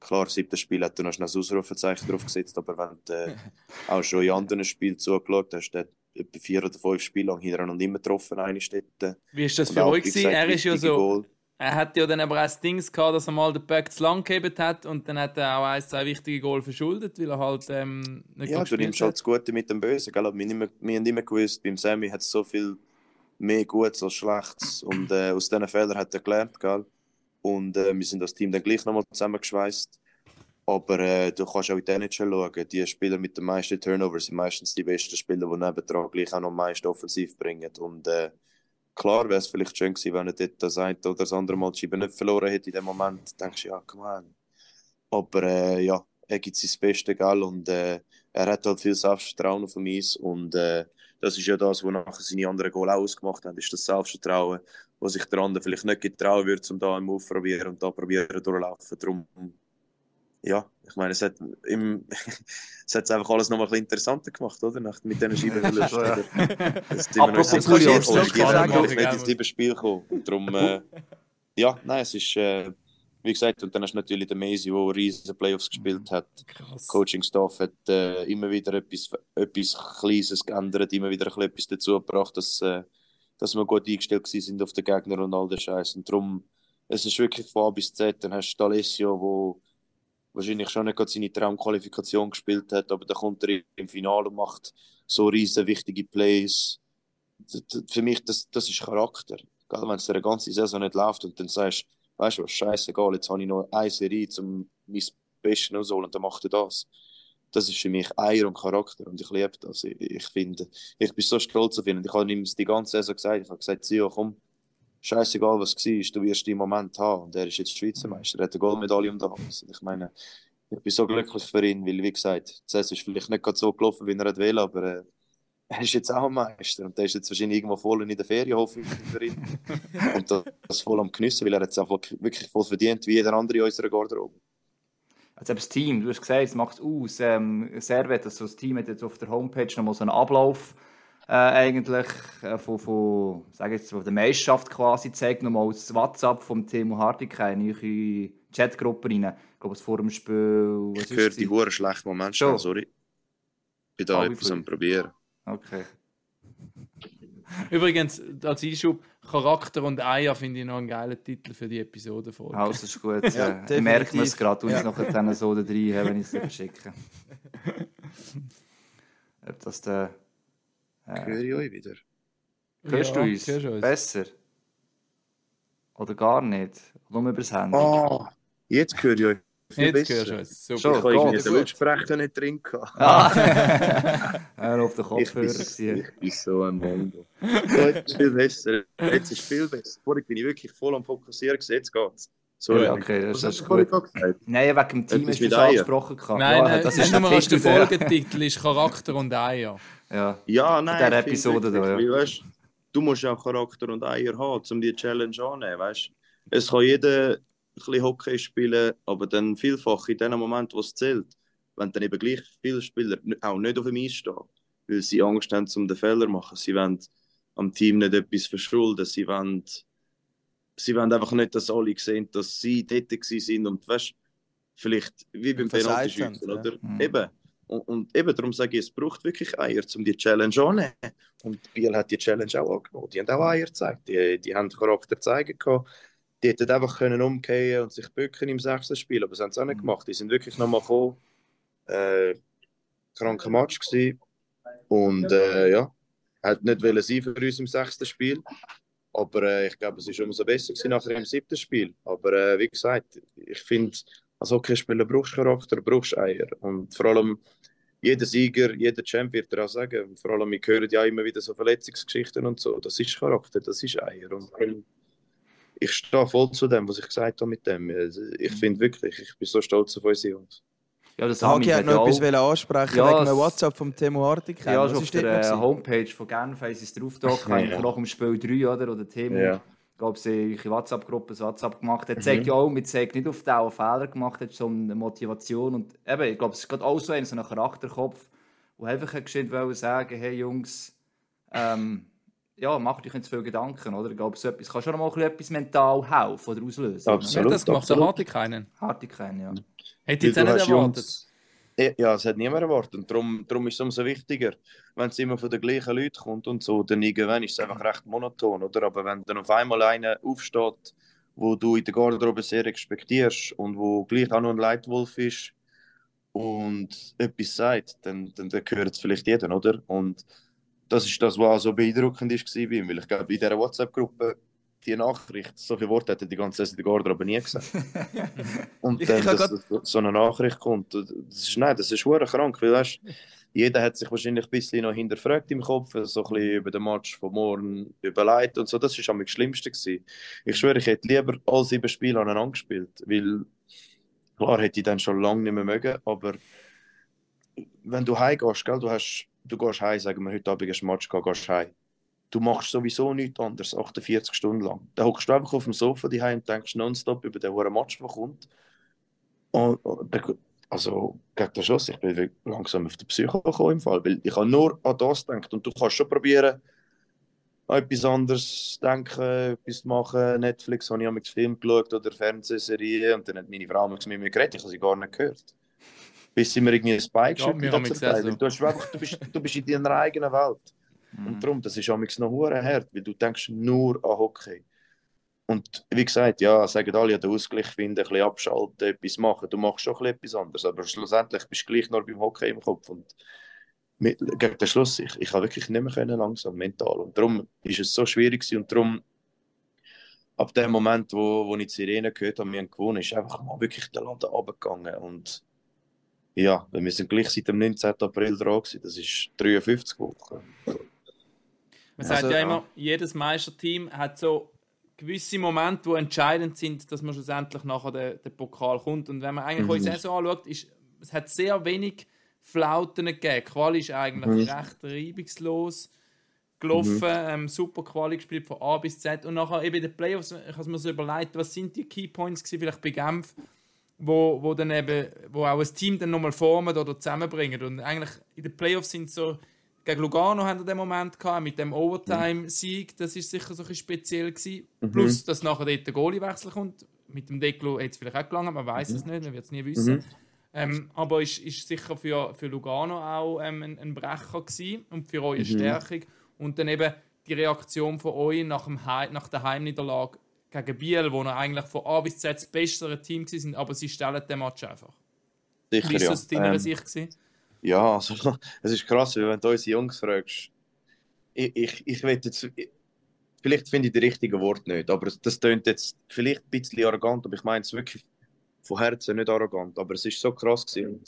Klar, siebtes Spiel hat er noch ein Ausrufezeichen drauf gesetzt, aber wenn du äh, auch schon in anderen Spielen zugeschaut hast, etwa vier oder fünf Spiele lang hintereinander immer getroffen, eine Städte. Wie ist das für euch gewesen? Er ist ja so... Goal. Er hat ja dann aber auch das Ding gehabt, dass er mal den Pack zu lang gegeben hat und dann hat er auch ein, zwei wichtige Goal verschuldet, weil er halt ähm, nicht Ja, du nimmst halt das Gute mit dem Bösen, gell? Wir, wir, wir haben immer gewusst, beim Sammy hat es so viel mehr Gutes als Schlechtes und äh, aus diesen Fehlern hat er gelernt, gell? Und äh, wir sind das Team dann gleich nochmal zusammengeschweißt. Aber äh, du kannst auch in den NHL schauen, die Spieler mit den meisten Turnovers sind meistens die besten Spieler, die nebendran gleich auch noch meist offensiv bringen. Und äh, klar wäre es vielleicht schön gewesen, wenn er dort das eine oder das andere Mal die nicht verloren hätte in dem Moment. Dann denkst du, ja, komm on. Aber äh, ja, er gibt sein Bestes, gell? Und äh, er hat halt viel Selbstvertrauen auf dem Eis. Und äh, das ist ja das, was nachher seine anderen Goal auch ausgemacht haben, ist das Selbstvertrauen, was sich der andere vielleicht nicht getrauen würde, um da im Aufprobieren und da probieren durchlaufen. Darum ja, ich meine, es hat, im, es hat einfach alles noch mal ein bisschen interessanter gemacht, oder? Nach, mit diesen Scheibenverlusten. ja. Das ist immer noch jetzt noch nicht ins sieben Spiel gekommen. Darum, äh, ja, nein, es ist, äh, wie gesagt, und dann hast du natürlich den Macy, der riesige Playoffs gespielt hat. Coaching-Staff hat äh, immer wieder etwas, etwas Kleines geändert, immer wieder etwas dazu gebracht, dass, äh, dass wir gut eingestellt sind auf den Gegner und all den Scheiß. Und darum, es ist wirklich von A bis Z. Dann hast du Alessio, wo wahrscheinlich schon nicht seine Traumqualifikation gespielt hat, aber dann kommt er im Finale und macht so riesen wichtige Plays. Für mich, das, das ist Charakter. Wenn es eine ganze Saison nicht läuft und dann sagst, weißt du was, scheißegal, jetzt habe ich noch eine Serie, um mein Bestes rausholen und dann macht er das. Das ist für mich Eier und Charakter und ich liebe das. Ich, ich finde, ich bin so stolz auf ihn und ich habe ihm die ganze Saison gesagt, ich habe gesagt, Sio, komm, scheißegal was war, du wirst den Moment haben. Und er ist jetzt Schweizer Meister, er hat eine Goldmedaille um den Hals. Ich meine, ich bin so glücklich für ihn, weil, wie gesagt, das ist vielleicht nicht gerade so gelaufen, wie er will, aber äh, er ist jetzt auch ein Meister und der ist jetzt wahrscheinlich irgendwo voll in der Ferien, hoffe ich für ihn. und das voll am Geniessen, weil er es einfach wirklich voll verdient, wie jeder andere in unserer Garderobe. Also das Team, du hast gesagt, es macht es aus. Ähm, Servet, also das Team hat jetzt auf der Homepage nochmal so einen Ablauf äh, eigentlich äh, von, von, sag jetzt, von der Meisterschaft quasi zeigt, nochmal das WhatsApp vom Timo Hardik in eure Chatgruppe rein. Ich glaube, es vor dem Spiel... Was ich höre die Huren schlechten Momente schon, sorry. Ich bin da ah, etwas am probieren. Okay. Übrigens, als Einschub, Charakter und Eier finde ich noch einen geilen Titel für die Episode voll. Alles ist gut. ja, äh, merken wir es gerade und ja. nachher dann so da rein, wenn ich es schicke. Ob das der äh, Höre ich euch wieder? Hörst ja, du uns? uns? Besser? Oder gar nicht? Nur über das Handy? Oh, jetzt höre ich euch. Viel jetzt hörst du uns. Super. Schon, ich habe den Lautsprecher nicht drin gehabt. Ah. er auf den Kopfhörer. Ich, bin, ich bin so ein Mongo. jetzt ist viel besser. Jetzt ist viel besser. Vorher bin ich wirklich voll am Fokussieren. Jetzt geht's. Sorry, ja, okay, das, das ist gut. Nein, wegen dem Team du das angesprochen. Nein, nein, das ist nur der Folgetitel ist Charakter und Eier. Ja, ja nein. Von dieser Episode da, ja. Weißt, du musst auch Charakter und Eier haben, um die Challenge anzunehmen. Weißt? Es kann jeder ein bisschen Hockey spielen, aber dann vielfach in dem Moment, wo es zählt, wenn dann eben gleich viele Spieler auch nicht auf dem Eis stehen, weil sie Angst haben, um den Fehler zu machen. Sie wollen am Team nicht etwas verschulden. Sie wollen, sie wollen einfach nicht, dass alle sehen, dass sie dort sind und weißt, vielleicht wie beim Penalty-Schützen, oder? Ja. Mhm. Eben und, und, eben darum sage ich, es braucht wirklich Eier, um die Challenge anzunehmen. Und Biel hat die Challenge auch angenommen. Die haben auch Eier gezeigt. Die, die haben Charakter zeigen können. Die hätten einfach können umkehren und sich bücken im sechsten Spiel, aber das haben sie auch nicht mhm. gemacht. Die sind wirklich nochmal gekommen. Äh, kranker Match gewesen. Und äh, ja, hat nicht wollen sein für uns im sechsten Spiel. Aber äh, ich glaube, es ist umso besser gewesen nachher im siebten Spiel. Aber äh, wie gesagt, ich finde, als Hockeyspieler brauchst du Charakter, brauchst Eier. Und vor allem jeder Sieger, jeder Champ wird dir auch sagen, vor allem, wir hören ja immer wieder so Verletzungsgeschichten und so. Das ist Charakter, das ist Eier. Und ich stehe voll zu dem, was ich gesagt habe mit dem. Also, ich finde wirklich, ich bin so stolz auf unsere Jungs. Ja, das Hagi hat noch etwas auch... ansprechen ja, wegen WhatsApp vom Timo Hartig. Ja, also auf der Homepage von Genf ist es drauf da, ja. nach dem Spiel 3, oder? Oder Timo. Ja glaube, sie in WhatsApp-Gruppe so WhatsApp gemacht hat, mhm. zeigt ja auch, man zeigt nicht auf den, Fehler gemacht hat, sondern eine Motivation. Und eben, ich glaube, es ist gerade auch so ein, so ein Charakterkopf, der einfach geschwind sagen hey Jungs, ähm, ja, macht euch nicht zu viele Gedanken, oder? Ich glaube, so etwas kann schon mal etwas mental helfen oder auslösen. Absolut, ja, das gemacht absolut. der Hartig keinen. Hartig keinen, ja. Hätte ich jetzt auch nicht erwartet. Jungs, Ja, es hat niemand erwartet. Darum, darum ist es umso wichtiger, wenn es immer von den gleichen Leuten kommt und so, dann irgendwann ist es einfach recht monoton, oder? Aber wenn dann auf einmal einer aufsteht, wo du in der Garderobe sehr respektierst und wo gleich auch noch ein Leitwolf ist und etwas sagt, dann, dann, dann gehört es vielleicht jedem, oder? Und das ist das, was auch so beeindruckend war, weil ich glaube, in dieser WhatsApp-Gruppe die Nachricht, so viele Worte hätte die ganze Zeit in der Garderobe nie gesagt. und dann, dass, dass so eine Nachricht kommt, das ist, nein, das ist schwer krank, weil weißt, jeder hat sich wahrscheinlich ein bisschen noch hinterfragt im Kopf, so ein bisschen über den Match von morgen überlegt und so, das war das Schlimmste. Gewesen. Ich schwöre, ich hätte lieber alle sieben Spiele aneinander gespielt, weil klar hätte ich dann schon lange nicht mehr mögen, aber wenn du heimgehst, gell, du, hast, du gehst heim, sagen wir, heute Abend ist ein Match, gehst heim du machst sowieso nichts anderes 48 Stunden lang. Da hockst du einfach auf dem Sofa die und denkst nonstop über den hohen Match, der kommt. Und, also gegen den Schuss, ich bin langsam auf die Psyche gekommen im Fall, weil ich habe nur an das gedacht und du kannst schon probieren, an etwas anderes denken, etwas machen. Netflix habe ich mit Film geschaut oder Fernsehserie und dann hat meine Frau mit mir geredet, ich habe sie gar nicht gehört. Bis sie mir irgendwie ein Spike ja, geschickt hat. Du, du, bist, du bist in deiner eigenen Welt. Mhm. Und darum, das ist auch noch hart, weil du denkst nur an Hockey. Und wie gesagt, ja, sagen alle, ja, den Ausgleich finden, ein bisschen abschalten, etwas machen. Du machst schon etwas anderes, aber schlussendlich bist du gleich noch beim Hockey im Kopf. Und mit, gegen den Schluss, ich, ich habe wirklich nicht mehr können, langsam, mental. Und darum ist es so schwierig gewesen. und darum, ab dem Moment, wo, wo ich die Sirene gehört habe, wir haben gewonnen, ist einfach mal wirklich der Laden runtergegangen. Und ja, wir sind gleich seit dem 19. April dran gewesen. Das ist 53 Wochen. Man sagt also, ja immer, jedes Meisterteam hat so gewisse Momente, die entscheidend sind, dass man schlussendlich nachher den, den Pokal kommt. Und wenn man eigentlich mhm. unsere Saison anschaut, ist, es hat sehr wenig Flauten gegeben. Quali ist eigentlich mhm. recht reibungslos gelaufen, mhm. ähm, super Quali gespielt von A bis Z. Und nachher eben in den Playoffs, ich habe mir so überlegt, was sind die Keypoints gewesen, vielleicht bei Genf, wo, wo dann eben, wo auch ein Team dann nochmal formen oder zusammenbringen. Und eigentlich in den Playoffs sind so gegen Lugano haben wir den Moment gehabt, mit dem Overtime-Sieg. Das ist sicher so ein speziell gewesen. Mhm. Plus, dass nachher dort der Goalie-Wechsel kommt. Mit dem Deklo hätte es vielleicht auch gelangen, man weiß mhm. es nicht, man wird es nie wissen. Mhm. Ähm, aber ist, ist sicher für, für Lugano auch ähm, ein, ein, Brecher gewesen und für eure mhm. Stärkung. Und dann eben die Reaktion von euch nach, dem nach der Heimniederlage gegen Biel, wo ihr eigentlich von A bis Z das bessere Team sind, aber sie stellen den Match einfach. Sicher, Wie ist das ja. deiner ähm, Sicht gewesen? Ja, also, es ist krass, wenn du unsere Jungs fragst. Ich, ich, ich will jetzt, vielleicht finde ich die richtigen Worte nicht, aber das klingt jetzt vielleicht ein bisschen arrogant, aber ich meine es wirklich von Herzen nicht arrogant, aber es ist so krass gewesen.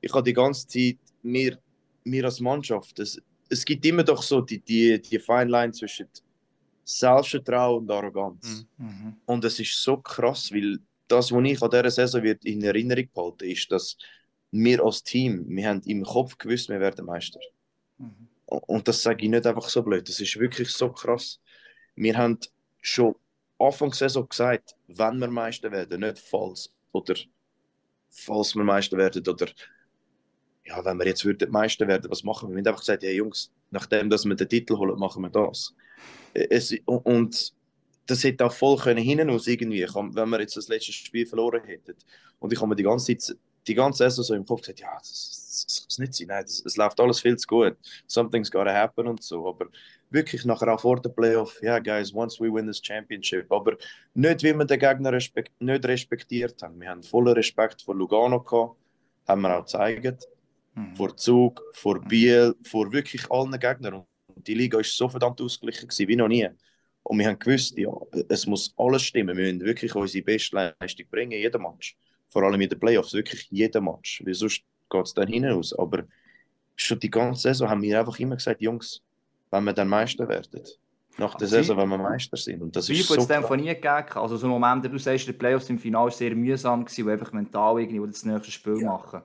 Ich habe die ganze Zeit, mir, mir als Mannschaft, es, es gibt immer doch so die, die, die Fine Line zwischen Selbstvertrauen und Arroganz. Mhm. mhm. Und es ist so krass, weil das, was ich an dieser Saison wird in Erinnerung behalten, ist, dass wir als Team, wir haben im Kopf gewusst, wir werden Meister. Mhm. Und das sage ich nicht einfach so blöd, das ist wirklich so krass. Wir haben schon Anfang der Saison gesagt, wenn wir Meister werden, nicht falls. Oder falls wir Meister werden, oder ja, wenn wir jetzt würden Meister werden, was machen wir? Wir haben einfach gesagt, ja Jungs, nachdem dass wir den Titel holen, machen wir das. Es, und das hätte auch voll können hinten aus irgendwie, wenn wir jetzt das letzte Spiel verloren hätten. Und ich habe mir die ganze Zeit die ganze Saison so im Kopf gesagt, ja, das, das, das kann nicht sein, nein, das, es läuft alles viel zu gut. Something's gotta happen und so. Aber wirklich nachher auch vor der Playoff, ja, yeah, guys, once we win this championship. Aber nicht, wie wir den Gegner respekt, nicht respektiert haben. Wir haben vollen Respekt vor Lugano gehabt, haben wir auch gezeigt. Mhm. Vor Zug, vor Biel, vor wirklich allen Gegnern. Und die Liga ist so verdammt ausgeglichen gewesen, wie noch nie. Und wir haben gewusst, ja, es muss alles stimmen. Wir müssen wirklich unsere beste Leistung bringen, jeden Match vor allem in den Playoffs, wirklich jeden Match. Weil sonst geht es dann hinaus. Aber schon die ganze Saison haben wir einfach immer gesagt, Jungs, wenn wir dann Meister werden, nach der Saison, wenn wir Meister sind. Und das ist so es von nie gegeben? Also so ein Moment, du sagst, die Playoffs im Finale sehr mühsam, gewesen, wo einfach mental irgendwie das nächste Spiel ja. machen.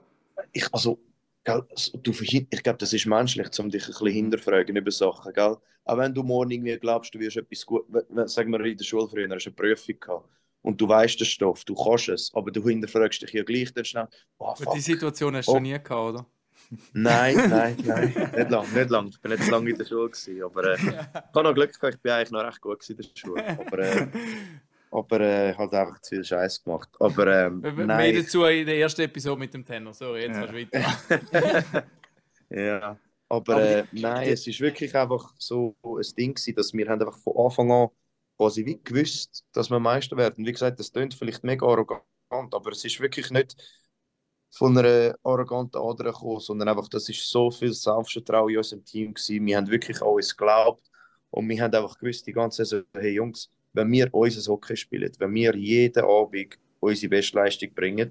Ich, also, gell, du, ich glaube, das ist menschlich, um dich ein bisschen hinterfragen über Sachen. Gell? Auch wenn du morgen irgendwie glaubst, du wirst etwas gut, sagen wir in der Schule früher, hast du eine Prüfung gehabt und du weißt den Stoff, du kannst es, aber du hinterfragst dich ja gleich dann schnell. Oh, die Situation hast du oh. nie gehabt, oder? Nein, nein, nein, nicht lang, nicht lang. Ich bin nicht lange in der Schule gewesen, aber äh, ich habe noch Glück gehabt, ich bin eigentlich noch recht gut in der Schule. Aber äh, aber äh, halt einfach zu viel Scheiß gemacht. Aber ähm, wir, nein. Mehr dazu in der ersten Episode mit dem Tenor. Sorry, jetzt ja. kannst du weiter. ja, aber, aber äh, nein, es ist wirklich einfach so ein Ding gewesen, dass wir haben einfach von Anfang an quasi wie gewusst, dass wir Meister werden. Wie gesagt, das klingt vielleicht mega arrogant, aber es ist wirklich nicht von einer arroganten Ader gekommen, sondern einfach, das ist so viel Selbstvertrauen in unserem Team gewesen. Wir haben wirklich alles geglaubt und wir haben einfach gewusst, die ganze Saison, hey Jungs, wenn wir unser Hockey spielen, wenn wir jeden Abend unsere Bestleistung bringen,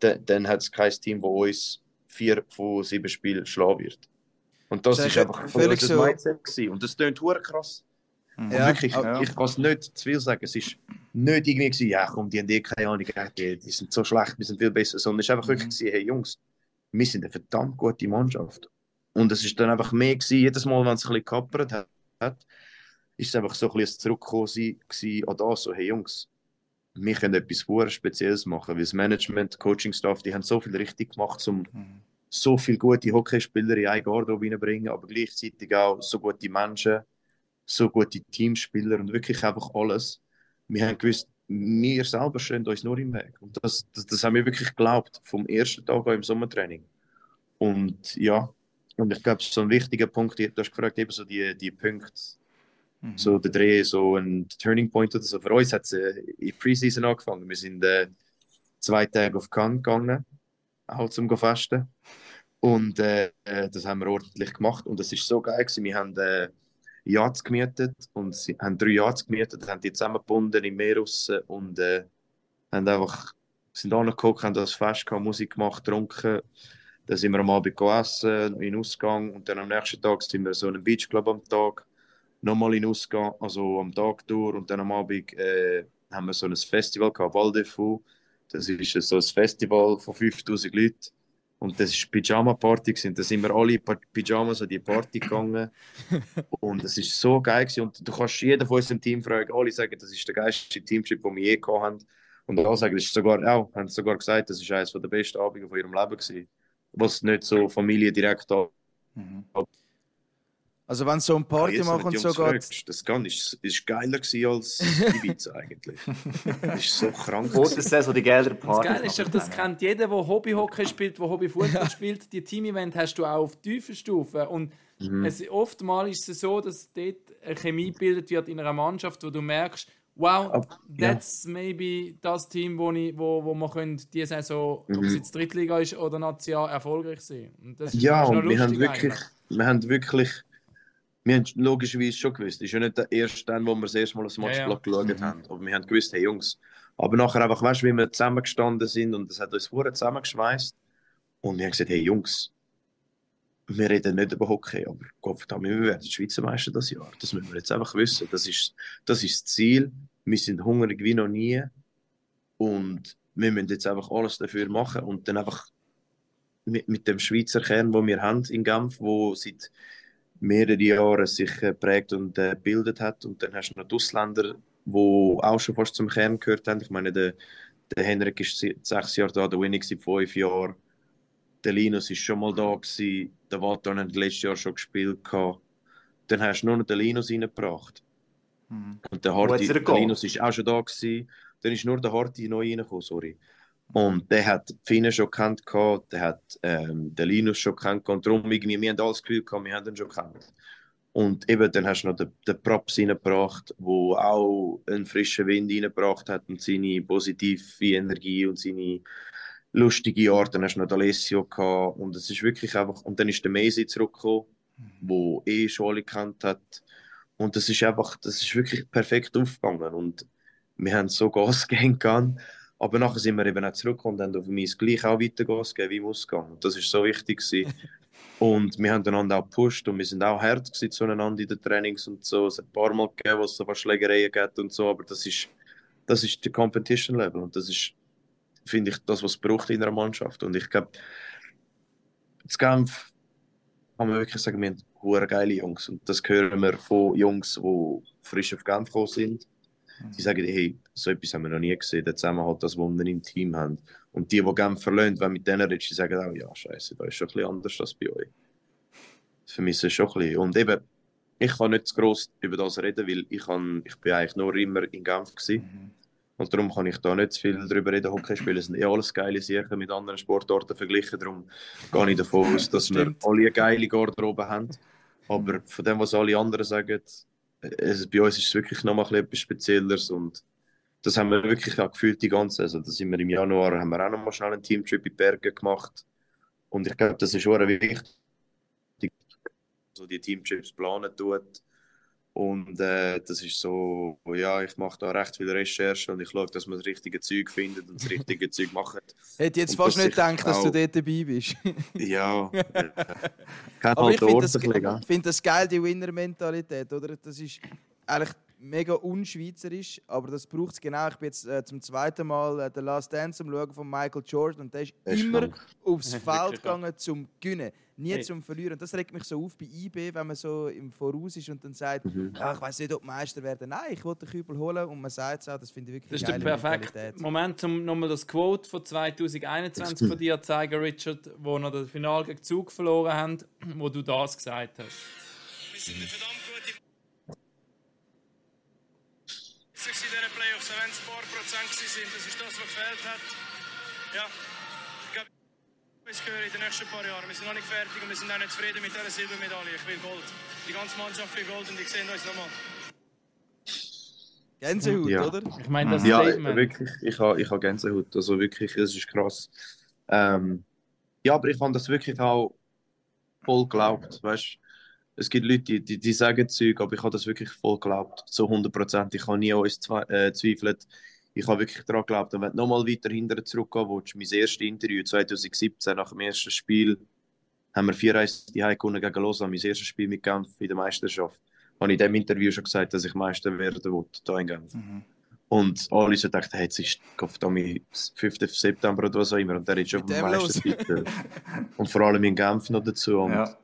dann, dann hat es kein Team, das uns vier von sieben Spielen schlagen wird. Und das, das ist einfach völlig so. Mindset gewesen. Und das klingt krass. Mhm. Ja, wirklich, ja. ich kann es nicht zu viel sagen. Es ist nicht irgendwie gewesen, ja komm, die haben eh keine Ahnung, die, die sind so schlecht, wir sind viel besser. Sondern es ist einfach mhm. wirklich gewesen, hey Jungs, wir sind eine verdammt gute Mannschaft. Und es ist dann einfach mehr gewesen, jedes Mal, wenn es ein bisschen gekappert hat, hat, ist es einfach so ein bisschen Zurückkommen gewesen an das, so hey Jungs, wir können etwas sehr Spezielles machen, weil das Management, Coaching-Staff, die haben so viel richtig gemacht, um mhm. so viele gute Hockeyspieler in eine Garderobe reinzubringen, aber gleichzeitig auch so gute Menschen, so gute Teamspieler und wirklich einfach alles. Wir haben gewusst, wir selber stehen uns nur im Weg. Und das, das, das haben wir wirklich geglaubt, vom ersten Tag an im Sommertraining. Und ja, und ich glaube, so ein wichtiger Punkt, du hast gefragt, eben so die, die Punkte, mhm. so der Dreh, so ein Turning Point oder so. Für uns hat es äh, in Preseason angefangen. Wir sind äh, zwei Tage auf Cannes gegangen, auch zum Festen. Und äh, äh, das haben wir ordentlich gemacht. Und es ist so geil gewesen. Wir haben äh, Yachts gemietet und sie haben drei Yachts gemietet, haben die zusammengebunden im Meer raus und äh, haben einfach, sind angeguckt, haben das Fest gehabt, Musik gemacht, getrunken. Dann sind wir am Abend gegessen, in Ausgang und dann am nächsten Tag sind wir so in einem Beachclub am Tag, nochmal in Ausgang, also am Tag durch und dann am Abend äh, haben wir so ein Festival gehabt, Val de Fou. Das ist so ein Festival von 5000 Leuten und das war Pyjama-Party. Da sind wir alle in Pyjamas an die Party gegangen. und es war so geil. Gewesen. Und du kannst jeden von unserem Team fragen. Alle sagen, das ist der geilste Teamship, den wir je gehabt haben. Und alle sagen, das ist sogar, auch, haben sogar gesagt, das ist eines der besten Abende von ihrem Leben gewesen. Was nicht so Familie direkt da. Mhm. Also wenn so ein Party ja, machen und so geht... Das Gun ist, ist geiler als Ibiza eigentlich. das ist so krank. Vor der Saison die geilere Party. Das Geile ist doch, das kennt jeder, der Hobbyhockey spielt, der Hobbyfußball spielt. Die Team-Event hast du auch auf tiefer Stufe. Und mhm. es, oftmals ist es so, dass dort eine Chemie gebildet wird in einer Mannschaft, wo du merkst, wow, that's ja. maybe das Team, wo, ich, wo, wo man diese Saison, mhm. ob es jetzt Drittliga ist oder National, erfolgreich sein. Und ja, und wir haben wirklich, wir haben wirklich wir haben logischerweise schon gewusst, es ist ja nicht der erste dann, wo wir das erste Mal aufs Matchblatt ja, ja. geschaut mhm. haben, aber wir haben gewusst, hey Jungs, aber nachher einfach, weißt du, wie wir zusammengestanden sind und das hat uns vorher zusammengeschweißt und wir haben gesagt, hey Jungs, wir reden nicht über Hockey, aber Gott verdammt, wir werden Schweizer Meister das Jahr. Das müssen wir jetzt einfach wissen. Das ist, das ist das Ziel. Wir sind hungrig wie noch nie und wir müssen jetzt einfach alles dafür machen und dann einfach mit, mit dem Schweizer Kern, wo wir haben in Genf, wo seit mehrere Jahre sich äh, prägt und äh, bildet hat. Und dann hast du noch die Ausländer, die auch schon fast zum Kern gehört haben. Ich meine, der, der Henrik ist sechs Jahre da, der Winning seit fünf Jahren. Der Linus ist schon mal da gewesen. Der Walter hat letztes Jahr schon gespielt. Gehabt. Dann hast du nur noch den Linus reingebracht. Mhm. Und der Hardy, der Linus ist auch schon da gewesen. Dann ist nur der Hardy neu reingekommen, sorry. Und der hat Fine schon kennt, der hat ähm, den Linus schon kennt. Und darum irgendwie, wir haben alles Gefühl gehabt, wir haben ihn schon kennt. Und eben, dann hast du noch den, den Props reingebracht, der auch einen frischen Wind reingebracht hat und seine positive Energie und seine lustige Art. Dann hast du noch Alessio gehabt. Und es ist wirklich einfach, und dann ist der Mesi zurückgekommen, mhm. eh schon alle kennt hat. Und das ist einfach, das ist wirklich perfekt aufgegangen. Und wir haben so Gas gegeben aber nachher sind wir eben auch zurückgekommen und haben auf mich gleich auch weiter Gas gegeben wie im Ausgang. Und das ist so wichtig Und wir haben einander auch gepusht und wir sind auch hart zueinander in den Trainings und so. Es hat ein paar Mal gegeben, wo es so was Schlägereien gibt und so, aber das ist, das ist der Competition Level und das ist, finde ich, das, was es braucht in einer Mannschaft. Und ich glaube, das Genf kann man wirklich sagen, wir haben geile Jungs und das hören wir von Jungs, die frisch auf Genf gekommen sind die sagen, hey, so etwas haben wir noch nie gesehen, der Zusammenhalt, das, wir im Team haben. Und die, die Genf verlöhnt, wenn mit denen redest, die sagen auch, ja, scheiße, da ist schon ein bisschen anders als bei euch. Das vermisse ich schon ein bisschen. Und eben, ich kann nicht zu gross über das reden, weil ich, kann, ich bin eigentlich nur immer in Genf gewesen. Mhm. Und darum kann ich da nicht zu viel darüber reden. Hockeyspiele sind eh alles geile Sachen mit anderen Sportarten verglichen. Darum gehe ich davon aus, dass wir alle eine geile Garderobe haben. Aber von dem, was alle anderen sagen, es, bei uns ist es wirklich nochmal etwas Spezielleres. Und das haben wir wirklich auch gefühlt die ganze Also da sind wir im Januar, haben wir auch noch mal schnell einen Teamtrip in die Berge gemacht. Und ich glaube, das ist schon wichtig, so die Teamtrips planen tut. Und äh, das ist so, ja, ich mache da recht viel Recherche und ich schaue, dass man das richtige Zeug findet und das richtige Zeug macht. Hätte jetzt und fast nicht gedacht, dass du dort dabei bist. ja. ja. Aber halt ich finde das, find das geil, die Winner-Mentalität, oder? Das ist eigentlich mega unschweizerisch, aber das braucht es genau. Ich bin jetzt äh, zum zweiten Mal äh, The Last Dance am Schauen von Michael Jordan und der ist, ist immer krank. aufs Feld gegangen zum Gewinnen, nie hey. zum Verlieren. Und das regt mich so auf bei IB, wenn man so im Voraus ist und dann sagt, mhm. ah, ich weiß nicht, ob Meister werden. Nein, ich wollte den Kübel holen und man sagt es auch, das finde ich wirklich Das ist der perfekte Moment, um nochmal das Quote von 2021 von dir zu zeigen, Richard, wo wir das Finale gegen Zug verloren haben, wo du das gesagt hast. Wir sind eine verdammt in diesen Playoffs, auch wenn es ein paar Prozent sind. Das ist das, was gefehlt hat. Ja, es gehört in den nächsten paar Jahren. Wir sind noch nicht fertig und wir sind auch nicht zufrieden mit dieser Silbermedaille. Ich will Gold. Die ganze Mannschaft will Gold und ich sehe uns nochmal. Gänsehaut, ja. oder? Ich meine, das Ja, Statement. wirklich. Ich habe ich ha Gänsehaut. Also wirklich, das ist krass. Ähm, ja, aber ich fand das wirklich auch voll geglaubt. Weißt es gibt Leute, die, die, die sagen Zeug, aber ich habe das wirklich voll geglaubt, so 100 Prozent. Ich habe nie an uns äh, zweifelt. Ich habe wirklich daran geglaubt. Und wenn du nochmal weiter hinterher zurückgehen willst, mein erstes Interview 2017 nach dem ersten Spiel, haben wir 4-1 die gewonnen gegen Lausanne, mein erstes Spiel mit Genf in der Meisterschaft. Habe ich in dem Interview schon gesagt, dass ich Meister werden will, hier in Genf. Mhm. Und alle so dachten, hey, jetzt ist am 5. September oder was auch immer und der ist schon vom Meistertitel. und vor allem in Genf noch dazu. Und ja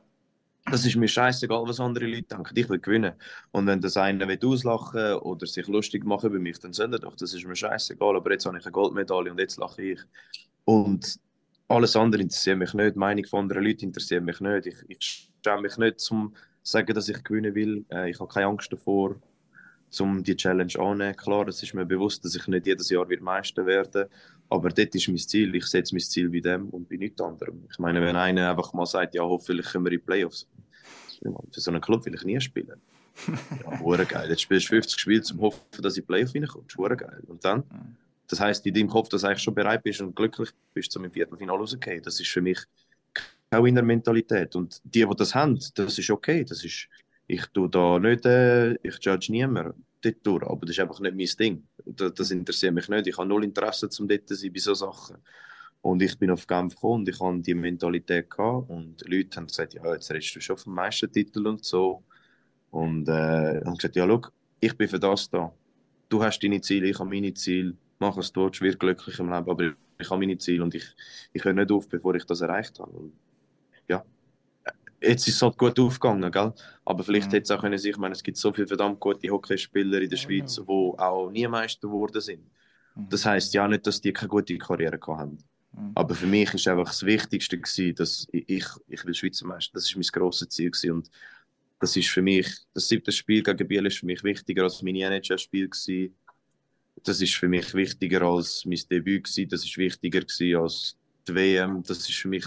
das ist mir scheißegal, was andere Leute denken. Ich will gewinnen. Und wenn das einer will auslachen oder sich lustig machen über mich, dann soll er doch. Das ist mir scheißegal. Aber jetzt habe ich eine Goldmedaille und jetzt lache ich. Und alles andere interessiert mich nicht. Die Meinung von anderen Leuten interessiert mich nicht. Ich, ich schäme mich nicht, zum sagen, dass ich gewinnen will. Äh, ich habe keine Angst davor, um die Challenge anzunehmen. Klar, es ist mir bewusst, dass ich nicht jedes Jahr Meister werden aber dort ist mein Ziel. Ich setze mein Ziel bei dem und bei nichts anderem. Ich meine, wenn einer einfach mal sagt, ja, hoffentlich können wir in die Playoffs. Für so einen Club will ich nie spielen. Ja, geil. Jetzt spielst du 50 Spiele, zum hoffen, dass du in die Playoff reinkommst. Hure geil. Und dann, das heisst, in deinem Kopf, dass du eigentlich schon bereit bist und glücklich bist, zum im Viertelfinale rauszugehen. Das ist für mich keine Winner-Mentalität. Und die, die das haben, das ist okay. Das ist, ich tue da nicht, äh, ich judge niemanden dort durch, aber das ist einfach nicht mein Ding. Das, das interessiert mich nicht. Ich habe null Interesse, um dort zu sein bei solchen Sachen. Und ich bin auf Genf gekommen und ich hatte die Mentalität gehabt. Und Leute haben gesagt, ja, jetzt redest du schon vom Meistertitel und so. Und äh, haben gesagt, ja, schau, ich bin für das da. Du hast deine Ziele, ich habe meine Ziele. Mach es dort, wirst glücklich im Leben. Aber ich habe meine Ziele und ich, ich höre nicht auf, bevor ich das erreicht habe. Und, ja, jetzt ist es halt gut aufgegangen, gell? Aber vielleicht mhm. hätte es auch können, ich meine, es gibt so viele verdammt gute Hockeyspieler in der Schweiz, die auch nie Meister geworden sind. Mhm. Das heisst ja nicht, dass die keine gute Karriere haben. Mhm. Aber für mich ist einfach das Wichtigste gewesen, dass ich, ich, ich will Schweizer Meister. Das ist mein grosses Ziel gewesen. und das ist für mich, das siebte Spiel gegen Biel ist für mich wichtiger als mein NHL-Spiel gewesen. Das ist für mich wichtiger als mein Debüt gewesen. Das ist wichtiger gewesen als die WM. Das ist für mich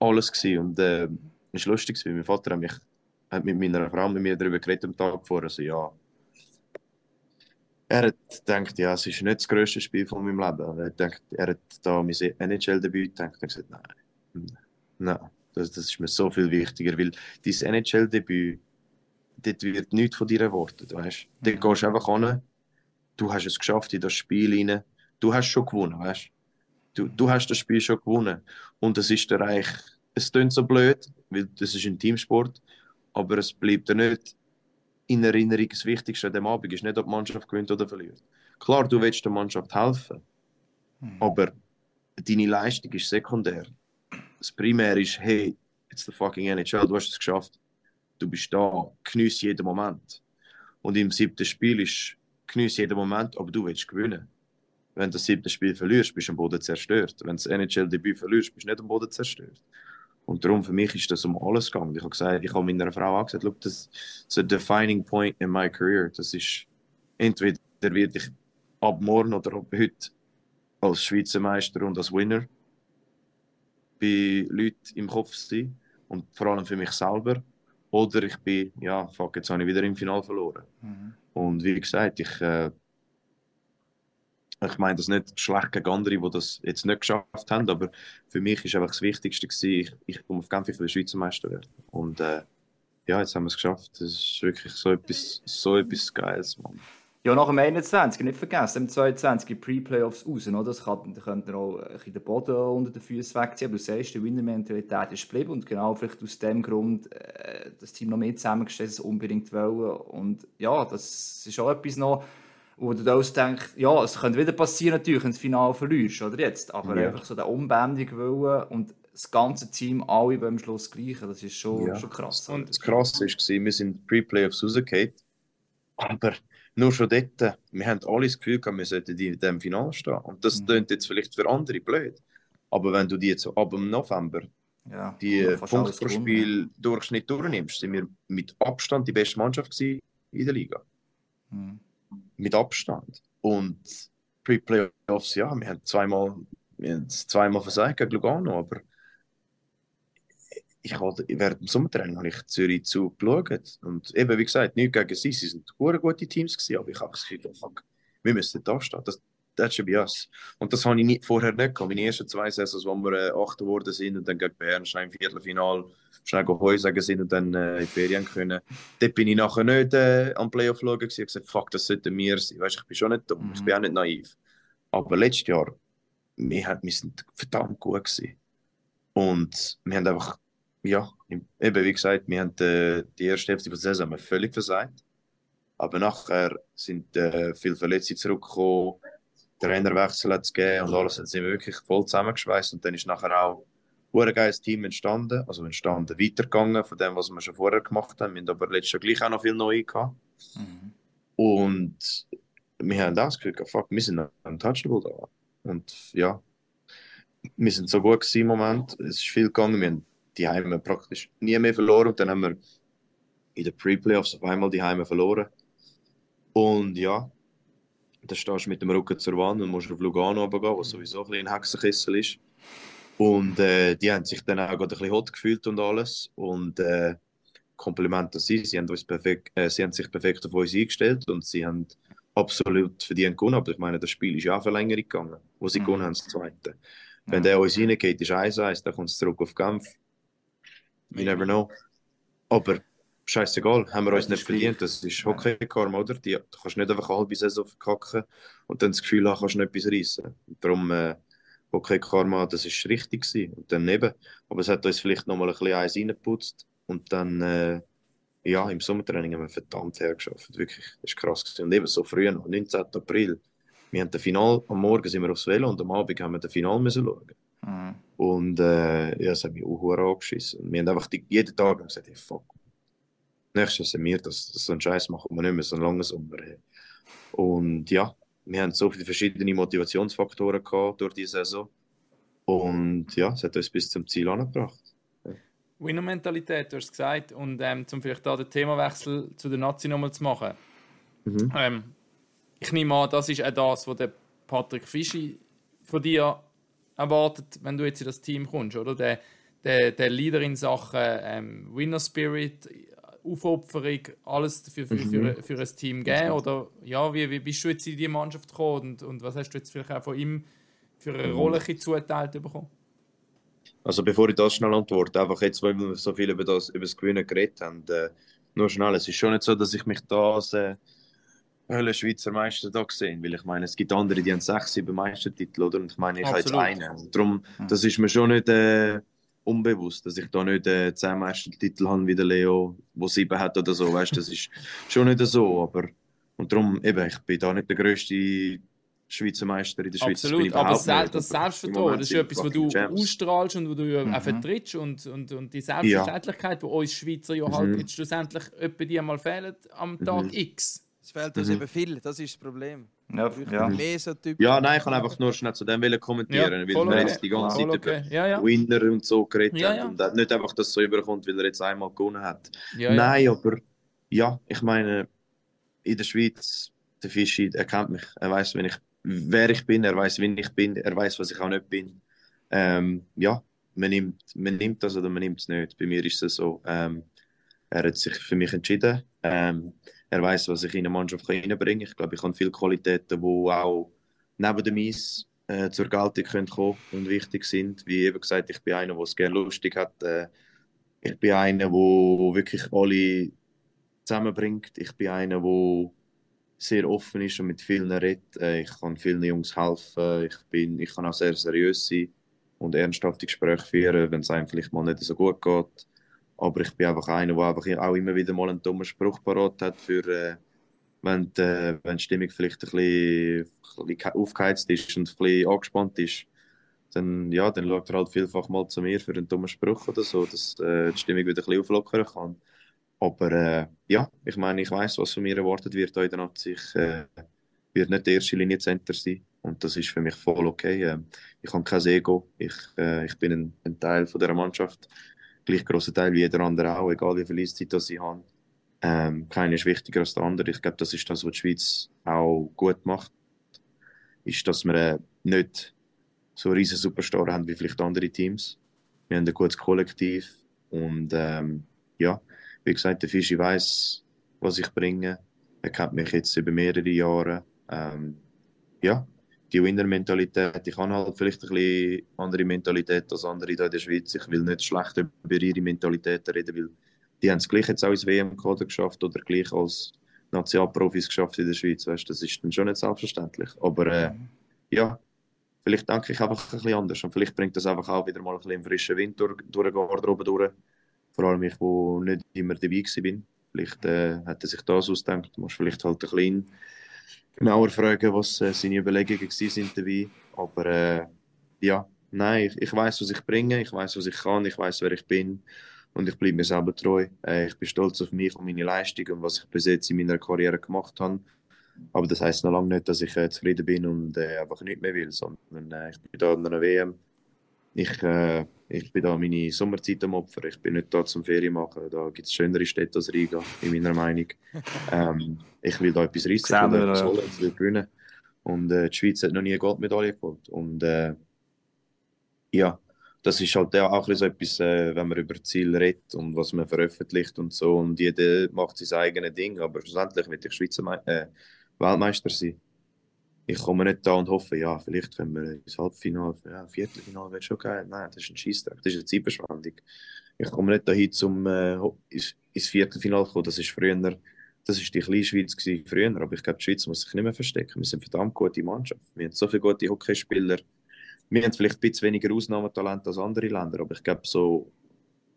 alles gewesen. und äh, war lustig, weil mein Vater hat, mich, hat mit meiner Frau mit mir darüber geredet am Tag vorher, also ja, er hat gedacht, ja, es ist nicht das grösste Spiel von meinem Leben. Er hat, gedacht, er hat da mein NHL-Debüt gedacht und gesagt, nein, nein, das, das ist mir so viel wichtiger, weil dein NHL-Debüt, dort wird nichts von dir erwartet, weißt du? Dort gehst du einfach hin, du hast es geschafft in das Spiel rein, du hast schon gewonnen, weißt du? Du hast das Spiel schon gewonnen und es ist dir eigentlich, es klingt so blöd, weil das ist ein Teamsport, aber es bleibt dir nicht in Erinnerung, das Wichtigste an dem Abend ist nicht, ob die Mannschaft gewinnt oder verliert. Klar, du willst der Mannschaft helfen, hm. aber deine Leistung ist sekundär. Das Primär ist, hey, it's the fucking NHL, du hast es geschafft. Du bist da, genieß jeden Moment. Und im siebten Spiel ist, genieß jeden Moment, aber du willst gewinnen. Wenn du das siebte Spiel verlierst, bist du am Boden zerstört. Wenn du das NHL-Debüt verlierst, bist du nicht am Boden zerstört. Und darum, für mich ist das um alles gegangen. Ich habe gesagt, ich habe meiner Frau auch gesagt, look, das ist ein defining point in my career. Das ist, entweder werde ich ab morgen oder ab heute als Schweizer Meister und als Winner bei Leuten im Kopf sein und vor allem für mich selber. Oder ich bin, ja, fuck, jetzt habe ich wieder im Finale verloren. Mhm. Und wie gesagt, ich, äh, ich meine das nicht schlecht gegen andere, die das jetzt nicht geschafft haben, aber für mich ist einfach das Wichtigste gewesen, ich, ich komme auf Genf für den Schweizer Meister werden. Und äh, ja, jetzt haben wir es geschafft. Das ist wirklich so etwas, so etwas Geiles, Mann. Ja, nach dem 21, nicht vergessen, im 22 die Pre-Playoffs raus. Oder? Das kann, da auch ein den Boden unter den Füßen wegziehen. Aber du siehst, die Winner-Mentalität ist geblieben. Und genau vielleicht aus dem Grund äh, das Team noch mehr zusammengestellt, es unbedingt wollen. Und ja, das ist auch etwas noch, wo du da denkst, ja, es könnte wieder passieren, natürlich, wenn du das Finale verlierst, oder jetzt. Aber ja. einfach so der unbändige Willen und das ganze Team, alle beim Schluss gleichen, das ist schon, ja. schon krass. Und das Krasse war, wir sind Pre-Playoffs rausgefallen. Aber nur schon dort, wir haben alle das Gefühl gehabt, wir sollten in diesem Finale stehen. Und das mhm. klingt jetzt vielleicht für andere blöd. Aber wenn du die jetzt ab dem November ja, die Punkte pro Spiel. Durchschnitt durchnimmst, sind wir mit Abstand die beste Mannschaft in der Liga. Mhm. Mit Abstand. Und Pre-Playoffs, ja, wir haben zweimal, wir haben zweimal versagt gegen Lugano, aber ich habe während dem Sommertraining habe ich Zürich zugeschaut. Und eben, wie gesagt, nicht gegen sie, sie sind gute Teams gewesen, aber ich habe das Gefühl, fuck, wir müssen da stehen. Das, das ist bei uns. Und das habe ich nie, vorher nicht gehabt. Meine ersten zwei Saisons, wo wir äh, Achter geworden sind und dann gegen Bern schnell im Viertelfinal schnell Heu sagen sind und dann äh, in Ferien können. Dort bin ich nachher nicht äh, am Playoff schauen. Ich gesagt, fuck, das sollte mir sein. Weißt, ich bin schon nicht dumm, mhm. ich bin auch nicht naiv. Aber letztes Jahr, wir, wir sind verdammt gut gewesen. Und wir haben einfach ja, eben wie gesagt, wir haben äh, die erste Hälfte der Saison völlig versagt. Aber nachher sind äh, viele Verletzte zurückgekommen, Trainerwechsel hat es gegeben und alles sind wir wirklich voll zusammengeschweißt. Und dann ist nachher auch ein geiles Team entstanden, also entstanden, weitergegangen von dem, was wir schon vorher gemacht haben. Wir haben aber letztes Jahr gleich auch noch viel neu gehabt. Mhm. Und wir haben das Gefühl, fuck, wir sind untouchable da. Und ja, wir sind so gut im Moment. Es ist viel gegangen. Wir haben die Heime praktisch nie mehr verloren. Und dann haben wir in den Pre-Playoffs auf einmal die Heime verloren. Und ja, da stehst du mit dem Rücken zur Wand und musst auf Lugano runtergehen, was sowieso ein, ein Hexenkessel ist. Und äh, die haben sich dann auch ein bisschen hot gefühlt und alles. Und äh, Kompliment an sie, sie haben, uns perfekt, äh, sie haben sich perfekt auf uns eingestellt und sie haben absolut verdient gewonnen. Aber ich meine, das Spiel ist ja auch Verlängerung gegangen, wo sie mhm. gewonnen haben, das zweite. Wenn der uns reingeht, ist 1-1, dann kommt es zurück auf Kampf. You never know. Aber scheißegal, haben wir uns nicht verdient. Das ist Hockey-Karma, oder? Die, du kannst nicht einfach eine halbe Saison verkacken und dann das Gefühl haben, kannst du nicht etwas reissen. Darum, äh, Hockey-Karma, das ist richtig gewesen. Und dann eben, aber es hat uns vielleicht noch mal ein bisschen eins reingeputzt und dann, äh, ja, im Sommertraining haben wir verdammt hergeschafft. Wirklich, das ist krass gewesen. Und eben so früh noch, 19. April, wir haben das Final, am Morgen sind wir aufs Velo und am Abend haben wir das Final müssen schauen. Mhm. Und äh, ja, es hat mich auch angeschissen. Wir haben einfach die, jeden Tag gesagt, hey, fuck. Nächstes sind wir, das, so einen Scheiß machen wir nicht mehr, so einen langen Sommer. Und ja, wir haben so viele verschiedene Motivationsfaktoren gehabt durch die Saison. Und ja, es hat uns bis zum Ziel angebracht. Winner-Mentalität, du hast gesagt. Und ähm, um vielleicht da den Themawechsel zu der Nazi nochmal zu machen. Mhm. Ähm, ich nehme an, das ist auch das, was der Patrick Fischi von dir erwartet, wenn du jetzt in das Team kommst, oder? Der, der, der Leader in Sachen ähm, Winner Spirit, Aufopferung, alles für, für, mhm. für, für ein Team geben? Oder ja, wie, wie bist du jetzt in die Mannschaft gekommen und, und was hast du jetzt vielleicht auch von ihm für eine mhm. Rolle zuteilt bekommen? Also bevor ich das schnell antworte, einfach jetzt, weil wir so viel über das, über das Gewinnen geredet haben, äh, nur schnell, es ist schon nicht so, dass ich mich da als äh, Hölle Schweizer Meister da gesehen, weil ich meine, es gibt andere, die haben sechs, sieben Meistertitel, oder? Und ich meine, ich habe jetzt einen. Und darum, das ist mir schon nicht äh, unbewusst, dass ich da nicht äh, zehn Meistertitel habe wie der Leo, wo sieben hat oder so, weißt, das ist schon nicht so, aber und darum, eben, ich bin da nicht der größte Schweizer Meister in der Schweiz. Absolut, aber das, das Selbstvertrauen, das ist etwas, was du Champs. ausstrahlst und wo du mhm. auch vertrittst und, und, und die Selbstverständlichkeit, ja. die uns Schweizer ja halt mhm. jetzt schlussendlich etwa die mal fehlen am Tag mhm. X. Es fehlt uns mhm. eben viel, das ist das Problem. Ja, ja. Mehr so Typ. Ja, nein, ich kann einfach nur schnell zu dem wollen kommentieren, Ja, weil wir okay. jetzt die ganze Zeit okay. über Ja, ja. Winner und so geredet Ja, haben ja. und nicht einfach, dass es so überkommt, weil er jetzt einmal gewonnen hat. Ja, ja. Nein, aber ja, ich meine, in der Schweiz, der Fischi, er kennt mich. Er weiß, wenn ich, wer ich bin, er weiß, wen ich bin, er weiß, was ich auch nicht bin. Ähm, ja, man nimmt, man nimmt das oder man nimmt es nicht. Bei mir ist es so. Ähm, er hat sich für mich entschieden. Ähm, er weiß, was ich in eine Mannschaft kann. Ich glaube, ich habe viele Qualitäten, die auch neben dem Eis äh, zur Geltung können kommen und wichtig sind. Wie eben gesagt, ich bin einer, der es gerne lustig hat. Äh, ich bin einer, der wirklich alle zusammenbringt. Ich bin einer, der sehr offen ist und mit vielen redet. Äh, Ich kann vielen Jungs helfen. Ich, bin, ich kann auch sehr seriös sein und ernsthafte Gespräche führen, wenn es einem vielleicht mal nicht so gut geht. Aber ich bin einfach einer, der einfach auch immer wieder mal einen dummen Spruch parat hat, für, äh, wenn, die, äh, wenn die Stimmung vielleicht ein bisschen, bisschen aufgeheizt ist und ein bisschen angespannt ist. Dann, ja, dann schaut er halt vielfach mal zu mir für einen dummen Spruch oder so, dass äh, die Stimmung wieder ein bisschen auflockern kann. Aber äh, ja, ich meine, ich weiß, was von mir erwartet wird heute Nacht. Ich äh, werde nicht der erste Linie-Center sein. Und das ist für mich voll okay. Ähm, ich habe kein Ego. Ich, äh, ich bin ein, ein Teil von dieser Mannschaft. Gleich großer Teil wie jeder andere auch, egal wie viel Eiszeit das ich habe. Ähm, keiner ist wichtiger als der andere. Ich glaube, das ist das, was die Schweiz auch gut macht. Ist, dass wir äh, nicht so riesen Superstar haben wie vielleicht andere Teams. Wir haben ein gutes Kollektiv. Und ähm, ja, wie gesagt, der Fischi weiß, was ich bringe. Er kennt mich jetzt über mehrere Jahre. Ähm, ja, die Winner-Mentalität. Ich habe halt vielleicht ein bisschen andere Mentalität als andere hier in der Schweiz. Ich will nicht schlecht über ihre Mentalität reden, weil die haben es gleich jetzt auch ins WM-Kader geschafft oder gleich als Nationalprofis geschafft in der Schweiz. Weißt, das ist dann schon nicht selbstverständlich. Aber äh, ja, vielleicht denke ich einfach ein bisschen anders. Und vielleicht bringt das einfach auch wieder mal ein bisschen frischen Wind durch, durch Garderobe durch. Vor allem ich, wo nicht immer dabei war. Vielleicht äh, hat er sich das ausgedacht. Du musst vielleicht halt ein bisschen genauer fragen, was äh, seine Überlegungen sind dabei. Aber äh, ja, nein, ich, ich weiß, was ich bringe, ich weiß, was ich kann, ich weiß, wer ich bin und ich bleibe mir selber treu. Äh, ich bin stolz auf mich und meine Leistung und was ich bis jetzt in meiner Karriere gemacht habe. Aber das heißt noch lange nicht, dass ich äh, zufrieden bin und äh, einfach nicht mehr will, sondern äh, ich bin da an einer WM. Ich, äh, ich bin da meine Sommerzeit am Opfer. Ich bin nicht da zum Ferien machen. Da gibt es schönere Städte als Riga, in meiner Meinung. Ähm, ich will da etwas reissen, ich will da etwas holen, ich will gewinnen. Und äh, die Schweiz hat noch nie eine Goldmedaille geholt. Und äh, ja, das ist halt auch so etwas, äh, wenn man über Ziel redet und was man veröffentlicht und so. Und jeder macht sein eigenes Ding. Aber schlussendlich will ich Schweizer Me äh, Weltmeister sein. Ich komme nicht da und hoffe, ja, vielleicht können wir ins Halbfinale, ja, Viertelfinale wäre schon geil. Nein, das ist ein Scheissdreck, das ist eine Zeitverschwendung. Ich komme nicht dahin, um äh, ins, ins Viertelfinale zu kommen. Das ist früher, das ist die kleine Schweiz gewesen, früher, aber ich glaube, die Schweiz muss sich nicht mehr verstecken. Wir sind eine verdammt gute Mannschaft. Wir haben so viele gute Hockeyspieler. Wir haben vielleicht ein bisschen weniger Ausnahmetalent als andere Länder, aber ich glaube, so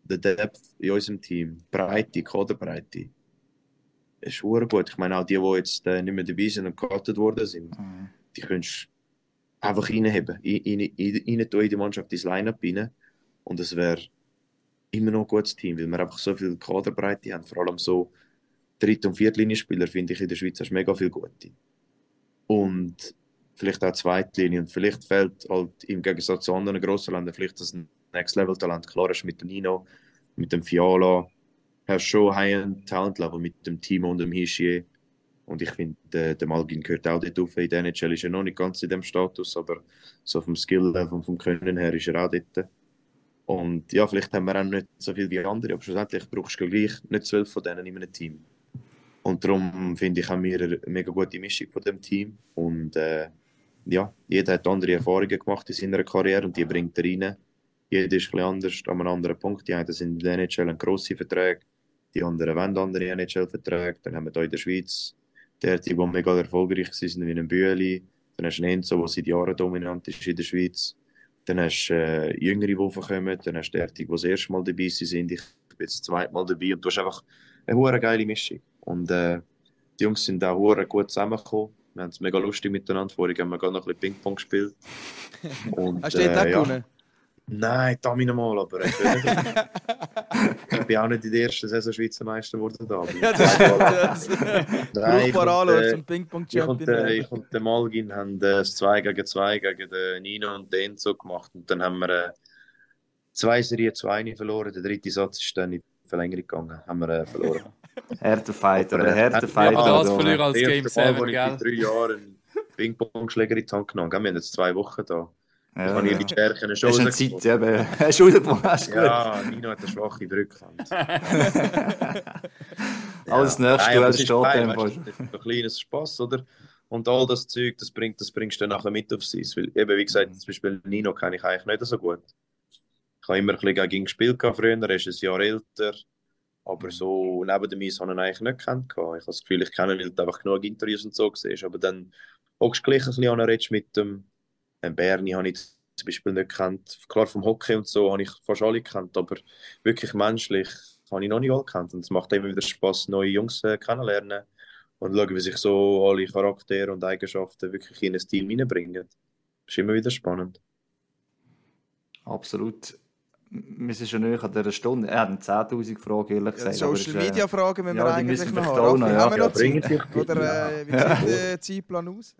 der Depth in unserem Team, Breite, Kaderbreite, ist sehr gut. Ich meine, auch die, die jetzt äh, nicht mehr dabei sind und gekartet worden sind, Mhm. die kannst du einfach reinheben, rein, tun in die Mannschaft, ins Line-Up rein. Und es wäre immer noch ein gutes Team, weil wir einfach so viel Kaderbreite haben. Vor allem so Dritt- und Viertlinienspieler finde ich in der Schweiz hast mega viel gute. Und vielleicht auch Zweitlinie. Und vielleicht fehlt halt im Gegensatz zu anderen grossen Ländern vielleicht das Next-Level-Talent. Klar ist mit dem Nino, mit dem Fiala, hast schon High-End Talent-Level mit dem Team und dem Hischier. Und ich finde, der, der Malgin gehört auch dort auf. In der NHL ist er noch nicht ganz in dem Status, aber so vom Skill-Level vom Können her ist er auch dort. Und ja, vielleicht haben wir auch nicht so viel wie andere, aber schlussendlich brauchst du gleich nicht zwölf von denen in einem Team. Und darum finde ich, haben wir eine mega gute Mischung von dem Team. Und äh, ja, jeder hat andere Erfahrungen gemacht in seiner Karriere und die bringt er rein. Jeder ist ein bisschen anders an einem anderen Punkt. Die einen sind in der NHL grosse Verträge, die anderen wollen andere NHL-Verträge. Dann haben wir hier in der Schweiz der, die, die mega erfolgreich sind, wie ein Bühli. Dann hast du einen Enzo, der seit Jahren dominant ist in der Schweiz. Dann hast du äh, Jüngere, die kommen. Dann hast du der, die das erste Mal dabei sind. Ich bin jetzt das zweite Mal dabei. Und du hast einfach eine hure geile Mischung. Und äh, die Jungs sind auch hure gut zusammengekommen. Wir haben es mega lustig miteinander. Vorher haben wir gerade noch ein bisschen Ping-Pong gespielt. Und, Hast du dort auch äh, ja. gewonnen? Nein, da mich nochmal, aber ich, ich bin auch nicht in der ersten Saison Schweizer Meister geworden. Da. ja, das ist Nein, Brauchbar äh, zum Ping-Pong-Champion. Ich und der Malgin haben das 2 gegen 2 gegen den Nino und den Enzo gemacht. Und dann haben wir äh, zwei Serien 2 verloren. Der dritte Satz ist dann in die Verlängerung gegangen. Haben wir äh, verloren. Härtefighter, oder Härtefighter. Ja, das verlieren als Game 7, gell? Ich drei Jahren Ping-Pong-Schläger in die Hand genommen. Wir haben jetzt zwei Wochen da. Ja, kann ich die Stärken schon Hast eine Zeit, ja, hast du rausgebracht, Ja, Nino hat eine schwache Rückhand. Alles nächste Duell steht dem Das ist ein kleines Spaß, oder? Und all das Zeug, das, bringt, das bringst du dann nachher mit aufs Eis. Weil, eben, wie gesagt, zum Beispiel Nino kenne ich eigentlich nicht so gut. Ich habe immer ein bisschen gegen ihn gespielt früher, er ist ein Jahr älter. Aber so neben dem Eis habe ich ihn eigentlich nicht gekannt. Ich habe das Gefühl, ich kenne ihn, weil du einfach genug Interviews und so siehst. Aber dann hockst du gleich ein bisschen an, mit dem Berni habe ich zum Beispiel nicht gekannt. Klar, vom Hockey und so habe ich fast alle gekannt, aber wirklich menschlich habe ich noch nicht alle gekannt. Und es macht immer wieder Spaß, neue Jungs äh, kennenlernen und schauen, wie sich so alle Charaktere und Eigenschaften wirklich in ein Team hineinbringen. Das ist immer wieder spannend. Absolut. Wir sind schon näher an dieser Stunde. Er hat 10.000 Fragen, ehrlich gesagt. Ja, Social Media Fragen müssen wir ja, eigentlich noch haben. Noch, ja. Haben wir noch Zeit? Oder äh, wie sieht der Zeitplan aus?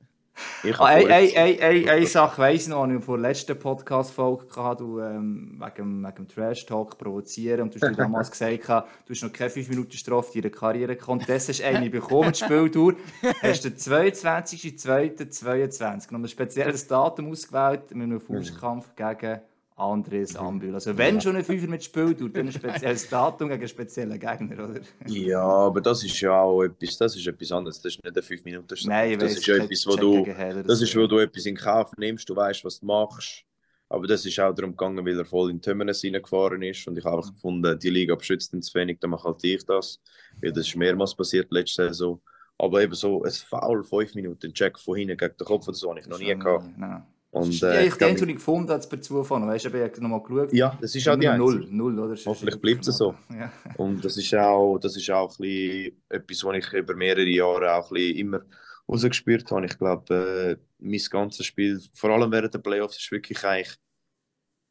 Ah, eine Sache weiss ich noch, die ich vor der letzten Podcast-Folge hatte, du, ähm, wegen, wegen dem Trash-Talk provozieren. Und du hast damals gesagt, du hast noch keine 5 Minuten Strafe in deiner Karriere gehabt. Das hast du eine bekommen, die Spieldauer. Hast du den 22.02.22 noch ein spezielles Datum ausgewählt mit einem Faustkampf gegen Andres Ambül. Also wenn schon ein Fünfer mit Spiel tut, dann ein spezielles Datum gegen einen speziellen Gegner, oder? Ja, aber das ist ja auch etwas, das ist etwas anderes. Das ist nicht eine 5 Minuten Nein, Das ist ja etwas, wo du, das ist, wo du etwas in Kauf nimmst, du weißt, was du machst. Aber das ist auch darum gegangen, weil er voll in Tömmernes reingefahren ist. Und ich habe einfach gefunden, die Liga beschützt ihn zu wenig, dann mache halt ich das. Weil das ist mehrmals passiert letzte Saison. Aber eben so ein Foul, 5 Minuten, Check von hinten gegen den Kopf, das habe ich noch nie gehabt. Nein. Und, äh, ja, ich den, den ich gefunden habe, per Zufall. Weißt du, ich habe nochmal geschaut. Ja, das ist auch die Null, Null, oder? Hoffentlich bleibt es so. Ja. Und das ist auch, das ist auch ein bisschen etwas, was ich über mehrere Jahre auch ein bisschen immer rausgespürt habe. Ich glaube, äh, mein ganzes Spiel, vor allem während der Playoffs, ist wirklich eigentlich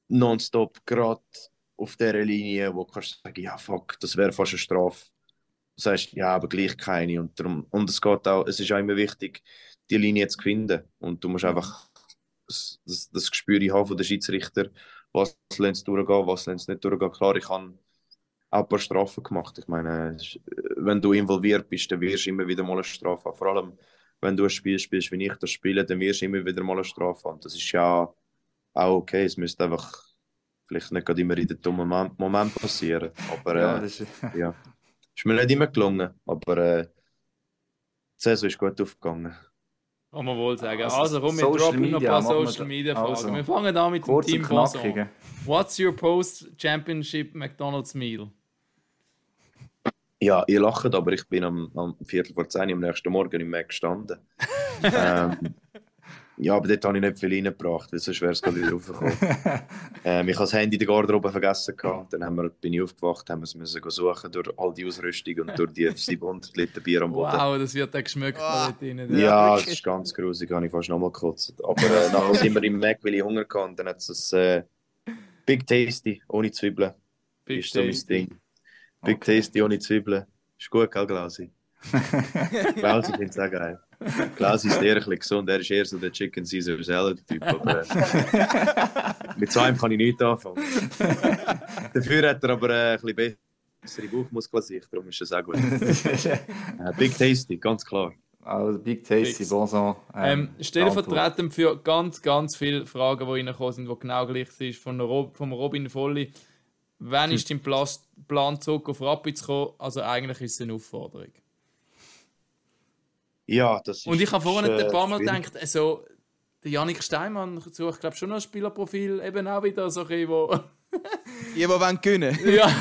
nonstop gerade auf dieser Linie, wo du kannst sagen, ja fuck, das wäre fast eine Strafe. Du sagst, ja, aber gleich keine. Und, darum, und es geht auch, es ist auch immer wichtig, die Linie zu finden. Und du musst einfach das, das, das Gespür haben von den Schiedsrichter, was lässt es durchgehen, was lässt es nicht durchgehen. Klar, ich habe auch ein paar Strafen gemacht. Ich meine, wenn du involviert bist, dann wirst du immer wieder mal eine Strafe haben. Vor allem, wenn du ein Spiel spielst, wie ich das spiele, dann wirst du immer wieder mal eine Strafe haben. Das ist ja auch okay. Es müsste einfach vielleicht nicht gerade immer in den dummen Moment passieren. Aber ja, äh, ist... ja. ist mir nicht immer gelungen. Aber äh, die Saison ist gut aufgegangen. Kann man wohl sagen. Also, also komm, wir droppen noch ein paar Social Media Fragen. Also, wir fangen an mit dem Team Boson. What's your post-Championship McDonald's Meal? Ja, ihr lacht, aber ich bin am, am Viertel vor zehn am nächsten Morgen im Mac gestanden. ähm, ja, aber dort habe ich nicht viel reingebracht, weil sonst wäre es gerade wieder raufgekommen. ähm, ich habe das Handy in der Garderobe vergessen. Gehabt. Dann haben wir, bin ich aufgewacht, haben wir es müssen suchen durch all die Ausrüstung und durch die 700 Liter Bier am Boden. Wow, das wird dann geschmeckt wow. dort drin. Ja, das ist ganz gruselig, habe ich fast nochmal gekotzt. Aber äh, nachher sind wir im Mac, weil ich Hunger hatte. Und dann hat es ein äh, Big Tasty ohne Zwiebeln. Big ist so mein Ding. Big okay. Tasty ohne Zwiebeln. Ist gut, gell, Glausi? Klausi findet es auch geil. Klausi ist eher ein bisschen gesund, er ist eher so der Chicken Caesar Salad Typ. Aber, äh, mit so einem kann ich nichts anfangen. Dafür hat er aber äh, ein bisschen bessere Bauchmuskelsicht, darum ist das auch gut. äh, Big Tasty, ganz klar. Also Big Tasty, Bonson. Ähm, ähm, stellvertretend für ganz, ganz viele Fragen, die reingekommen sind, die genau gleich sind, von Rob, vom Robin Volli. Wann ist dein Plan, zurück auf Rapid zu kommen? Also eigentlich ist es eine Aufforderung. Ja, das ist. Und ich habe vorhin äh, ein paar Mal gedacht, also, der Janik Steinmann sucht, glaube schon noch ein Spielerprofil, eben auch wieder so ein wo. die, die wollen gewinnen. ja.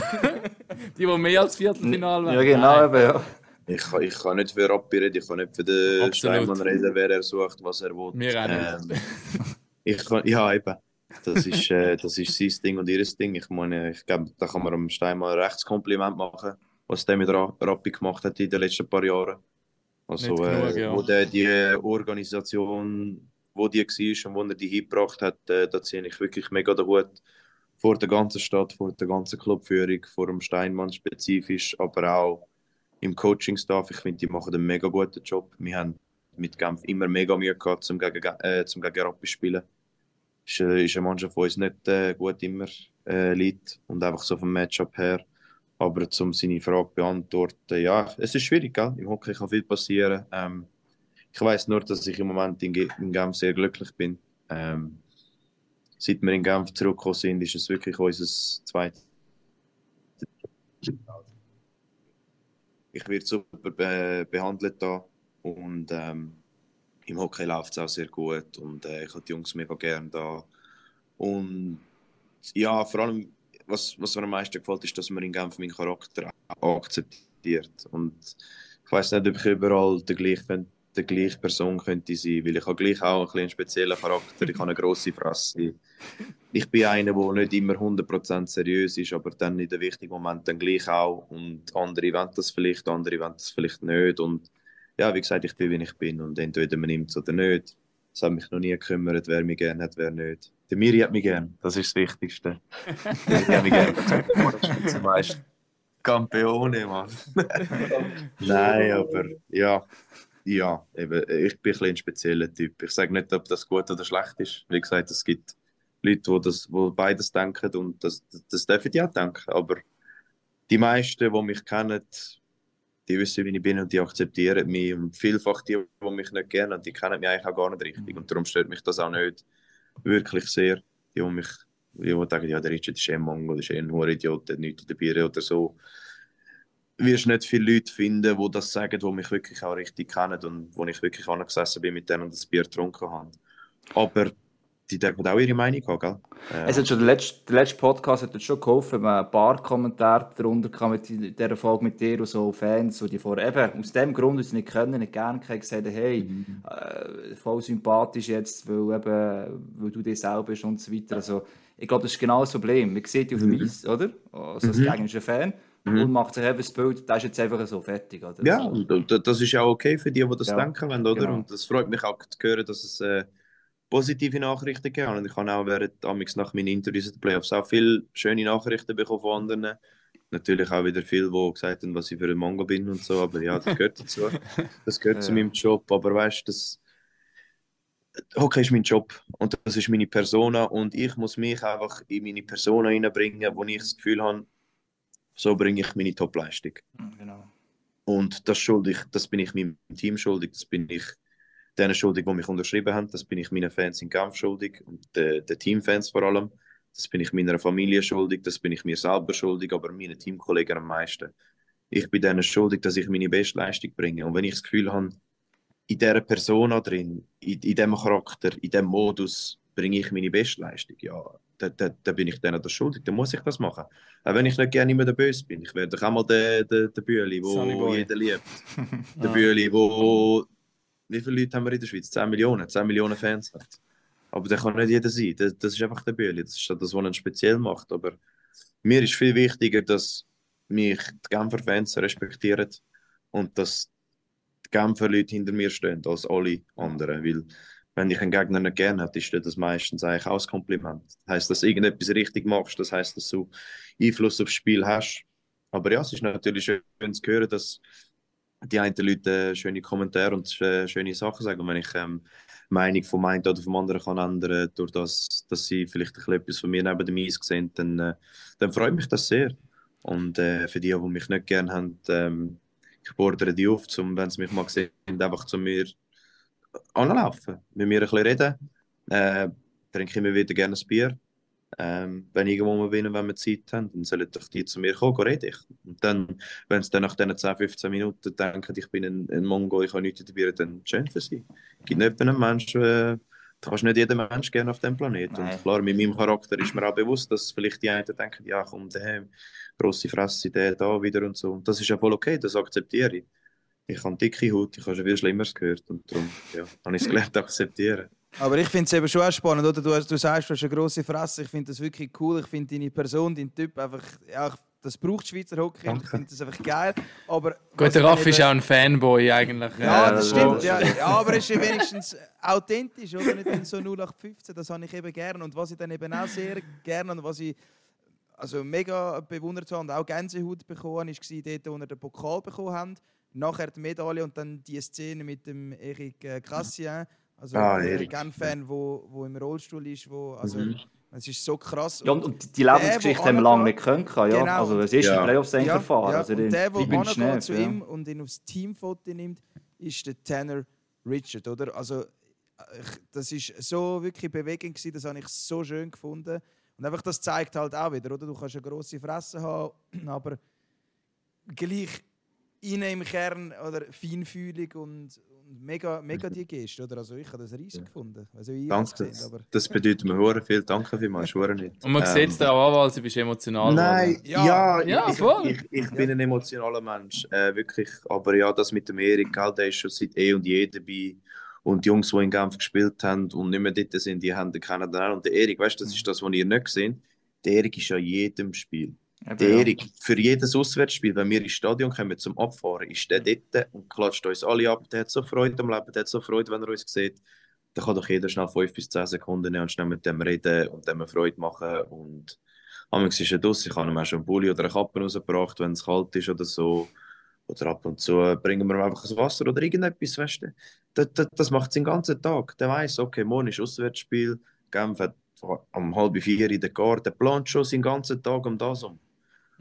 die, die mehr als Viertelfinale wollen. Ja, genau, eben, ja. Ich, kann, ich kann nicht für Rappi reden, ich kann nicht für den Absolut. Steinmann reden, wer er sucht, was er will. Wir auch nicht. Ähm, ich kann, ja, eben. Das ist, äh, das ist sein Ding und ihr Ding. Ich meine, ich glaube, da kann man dem Steinmann ein Rechtskompliment machen, was der mit Rappi gemacht hat in den letzten paar Jahren. Also, genug, äh, ja. wo der die Organisation, wo die war und wo er die hingebracht hat, äh, da ziehe ich wirklich mega den Hut. vor der ganzen Stadt, vor der ganzen Clubführung, vor dem Steinmann spezifisch, aber auch im Coaching-Staff. Ich finde, die machen einen mega guten Job. Wir haben mit Genf immer mega Mühe gehabt, zum gegen, äh, zum gegen Rappi spielen. Ist, äh, ist eine Mannschaft, die uns nicht äh, gut immer äh, liegt und einfach so vom Matchup her. Aber um seine Frage beantworten, ja, es ist schwierig, gell? im Hockey kann viel passieren. Ähm, ich weiß nur, dass ich im Moment in, in Genf sehr glücklich bin. Ähm, seit wir in Genf zurückgekommen sind, ist es wirklich unser zweites. Ich werde super be behandelt da und ähm, im Hockey läuft es auch sehr gut und äh, ich habe die Jungs mega gern da. Und ja, vor allem, was, was mir am meisten gefällt, ist, dass man in Genf meinen Charakter akzeptiert. Und ich weiß nicht, ob ich überall der gleiche, der gleiche Person könnte sein, weil ich habe gleich auch einen speziellen Charakter, ich habe eine grosse Fresse. Ich bin einer, der nicht immer 100% seriös ist, aber dann in den wichtigen Momenten gleich auch. Und andere wollen das vielleicht, andere wollen das vielleicht nicht. Und ja, wie gesagt, ich bin, wie ich bin und entweder man nimmt es oder nicht. Es hat mich noch nie gekümmert, wer mich gerne hat, wer nicht. Der Miri hat mich gern, das ist das Wichtigste. ich habe mich gerne. Spitzenmeister. Campeone, Mann. Nein, aber ja, ja, eben, ich bin ein, ein spezieller Typ. Ich sage nicht, ob das gut oder schlecht ist. Wie gesagt, es gibt Leute, die, das, die beides denken und das, das dürfen die auch denken. Aber die meisten, die mich kennen, die wissen, wie ich bin und die akzeptieren mich. Und vielfach die, die mich nicht kennen, die kennen mich eigentlich auch gar nicht richtig. Und darum stört mich das auch nicht wirklich sehr. Die, die mich die, die sagen, ja, der Richard ist eh ein Mongo, ist eh ein Huridiot, der hat nichts dabei oder so. Wirst nicht viele Leute finden, die das sagen, die mich wirklich auch richtig kennen und wo ich wirklich angesessen bin mit denen und das Bier getrunken habe. Aber die dürfen auch ihre Meinung haben, gell? Äh, es hat schon der letzte, der letzte Podcast hat schon geholfen, wenn ein paar Kommentare darunter kam mit dieser Folge mit dir und so Fans, die vor eben aus dem Grund, dass sie nicht können, nicht gerne haben, gesagt hey, mhm. äh, voll sympathisch jetzt, weil, eben, weil du dir selber bist und so weiter. Also, ich glaube, das ist genau das Problem. Man sieht dich auf dem mhm. Eis, oder? Also als mhm. gegnerischer Fan. Mhm. Und macht sich eben das Bild, das ist jetzt einfach so fertig. Oder? Ja, und das ist ja okay für die, die das ja, denken wollen, oder? Genau. Und das freut mich auch zu hören, dass es... Äh, positive Nachrichten gegeben. Und ich habe auch während nach meinen Interviews in den Playoffs auch viele schöne Nachrichten bekommen von anderen. Natürlich auch wieder viele, die gesagt haben, was ich für ein Mongo bin und so. Aber ja, das gehört dazu. Das gehört ja. zu meinem Job. Aber weißt du, das Hockey ist mein Job und das ist meine Persona. Und ich muss mich einfach in meine Persona hineinbringen, wo ich das Gefühl habe, so bringe ich meine Topleistung. Genau. Und das schuldig, das bin ich meinem Team schuldig, das bin ich denen schuldig, die mich unterschrieben haben. Das bin ich meinen Fans in Genf schuldig und den, den Teamfans vor allem. Das bin ich meiner Familie schuldig, das bin ich mir selber schuldig, aber meinen Teamkollegen am meisten. Ich bin denen schuldig, dass ich meine Bestleistung bringe. Und wenn ich das Gefühl habe, in dieser Persona drin, in, in diesem Charakter, in diesem Modus, bringe ich meine Bestleistung, ja, dann da, da bin ich denen das schuldig, dann muss ich das machen. Auch wenn ich nicht gerne immer der Böse bin. Ich werde doch einmal der, der, der Bühli, wo jeder liebt. der Bühli, wo wie viele Leute haben wir in der Schweiz? 10 Millionen, 10 Millionen Fans. Aber der kann nicht jeder sein. Das, das ist einfach der Bühli. Das ist das, was ihn speziell macht. Aber mir ist viel wichtiger, dass mich die Genfer Fans respektieren und dass die Genfer Leute hinter mir stehen als alle anderen. Weil wenn ich einen Gegner nicht gerne habe, ist das meistens eigentlich auch ein Kompliment. Das heisst, dass du irgendetwas richtig machst, das heisst, dass du Einfluss aufs Spiel hast. Aber ja, es ist natürlich schön zu hören, dass die einen Leute schöne Kommentare und schöne Sachen sagen. Und wenn ich ähm, Meinung vom einen oder vom anderen kann ändern, durch das, dass sie vielleicht etwas von mir neben dem Eis sehen, dann, äh, dann freut mich das sehr. Und äh, für die, die mich nicht gerne haben, ähm, ich bordere die auf, um, wenn sie mich mal sehen, einfach zu mir anlaufen, mit mir ein bisschen reden. Äh, trinke immer wieder gerne ein Bier. Ähm, wenn ich irgendwo mal bin wenn wir Zeit haben, dann sollen doch die zu mir kommen, rede ich. Und dann, wenn sie dann nach diesen 10, 15 Minuten denken, ich bin ein, ein Mongo, ich habe nichts dabei, dann schön für sie. Es gibt nicht einen Menschen, äh, du kannst nicht jeden Mensch gerne auf dem Planeten. Und klar, mit meinem Charakter ist mir auch bewusst, dass vielleicht die einen denken, ja komm, der, grosse Fresse, der da wieder und so. Und das ist ja voll okay, das akzeptiere ich. Ich habe dicke Haut, ich habe schon viel Schlimmeres gehört und darum ja, habe ich es gelernt akzeptieren. Aber ich finde es eben schon auch spannend, oder? Du, du sagst, du hast eine grosse Fresse. Ich finde das wirklich cool. Ich finde deine Person, dein Typ einfach. Ja, das braucht Schweizer Hockey und ich finde das einfach geil. Aber Gut, der Raff ist auch ein Fanboy eigentlich. Ja, das stimmt. Ja, ja, aber es ist wenigstens authentisch, oder? Nicht so 0815, das habe ich eben gerne. Und was ich dann eben auch sehr gerne und was ich also mega bewundert habe und auch Gänsehaut bekommen habe, war dort, wo wir den Pokal bekommen haben. Nachher die Medaille und dann die Szene mit dem Eric äh, Cassien, also ah, der Genf-Fan, wo, wo im Rollstuhl ist, wo, also, mhm. Es ist so krass. Ja, und die Lebensgeschichte haben wir lange nicht können. Ja? Genau. Also es ist ja. ein Playoffs ja, gefahren. Ja. Also, und der, der schnell, zu ihm und ihn aufs Teamfoto nimmt, ist der Tanner Richard. Oder? Also, das ist so wirklich bewegend gewesen, das habe ich so schön gefunden. Und einfach das zeigt halt auch wieder, oder? Du kannst eine grosse Fresse haben, aber gleich innen im Kern oder feinfühlig und, mega, mega die Geste, oder? Also ich habe das riesig ja. gefunden. Also ich Danke, gesehen, aber... das bedeutet mir hure viel. Danke vielmals, schwöre nicht. Und man ähm, sieht es dir auch an, weil du bist emotional Nein, ja, ja, ja ich, voll. Ich, ich, ich bin ein emotionaler Mensch, äh, wirklich. Aber ja, das mit dem Erik, der ist schon seit eh und je dabei. Und die Jungs, die in Genf gespielt haben und nicht mehr dort sind, die haben den kennen. Und der Erik, weißt du, das ist das, was ihr nicht gesehen Der Erik ist ja jedem Spiel. Der Erik, für jedes Auswärtsspiel, wenn wir ins Stadion kommen zum Abfahren, ist der dort und klatscht uns alle ab. Der hat so Freude am Leben, der hat so Freude, wenn er uns sieht. Da kann doch jeder schnell 5 bis 10 Sekunden nehmen und schnell mit dem reden und dem Freude machen. Und manchmal ist er draus. Ich habe ihm auch schon einen Pulli oder eine Kappe rausgebracht, wenn es kalt ist oder so. Oder ab und zu bringen wir ihm einfach ein Wasser oder irgendetwas, weißt du. Das, das, das macht den ganzen Tag. Der weiß, okay, morgen ist Auswärtsspiel, Genf hat um halb vier in der Garten, der plant schon seinen ganzen Tag um das um.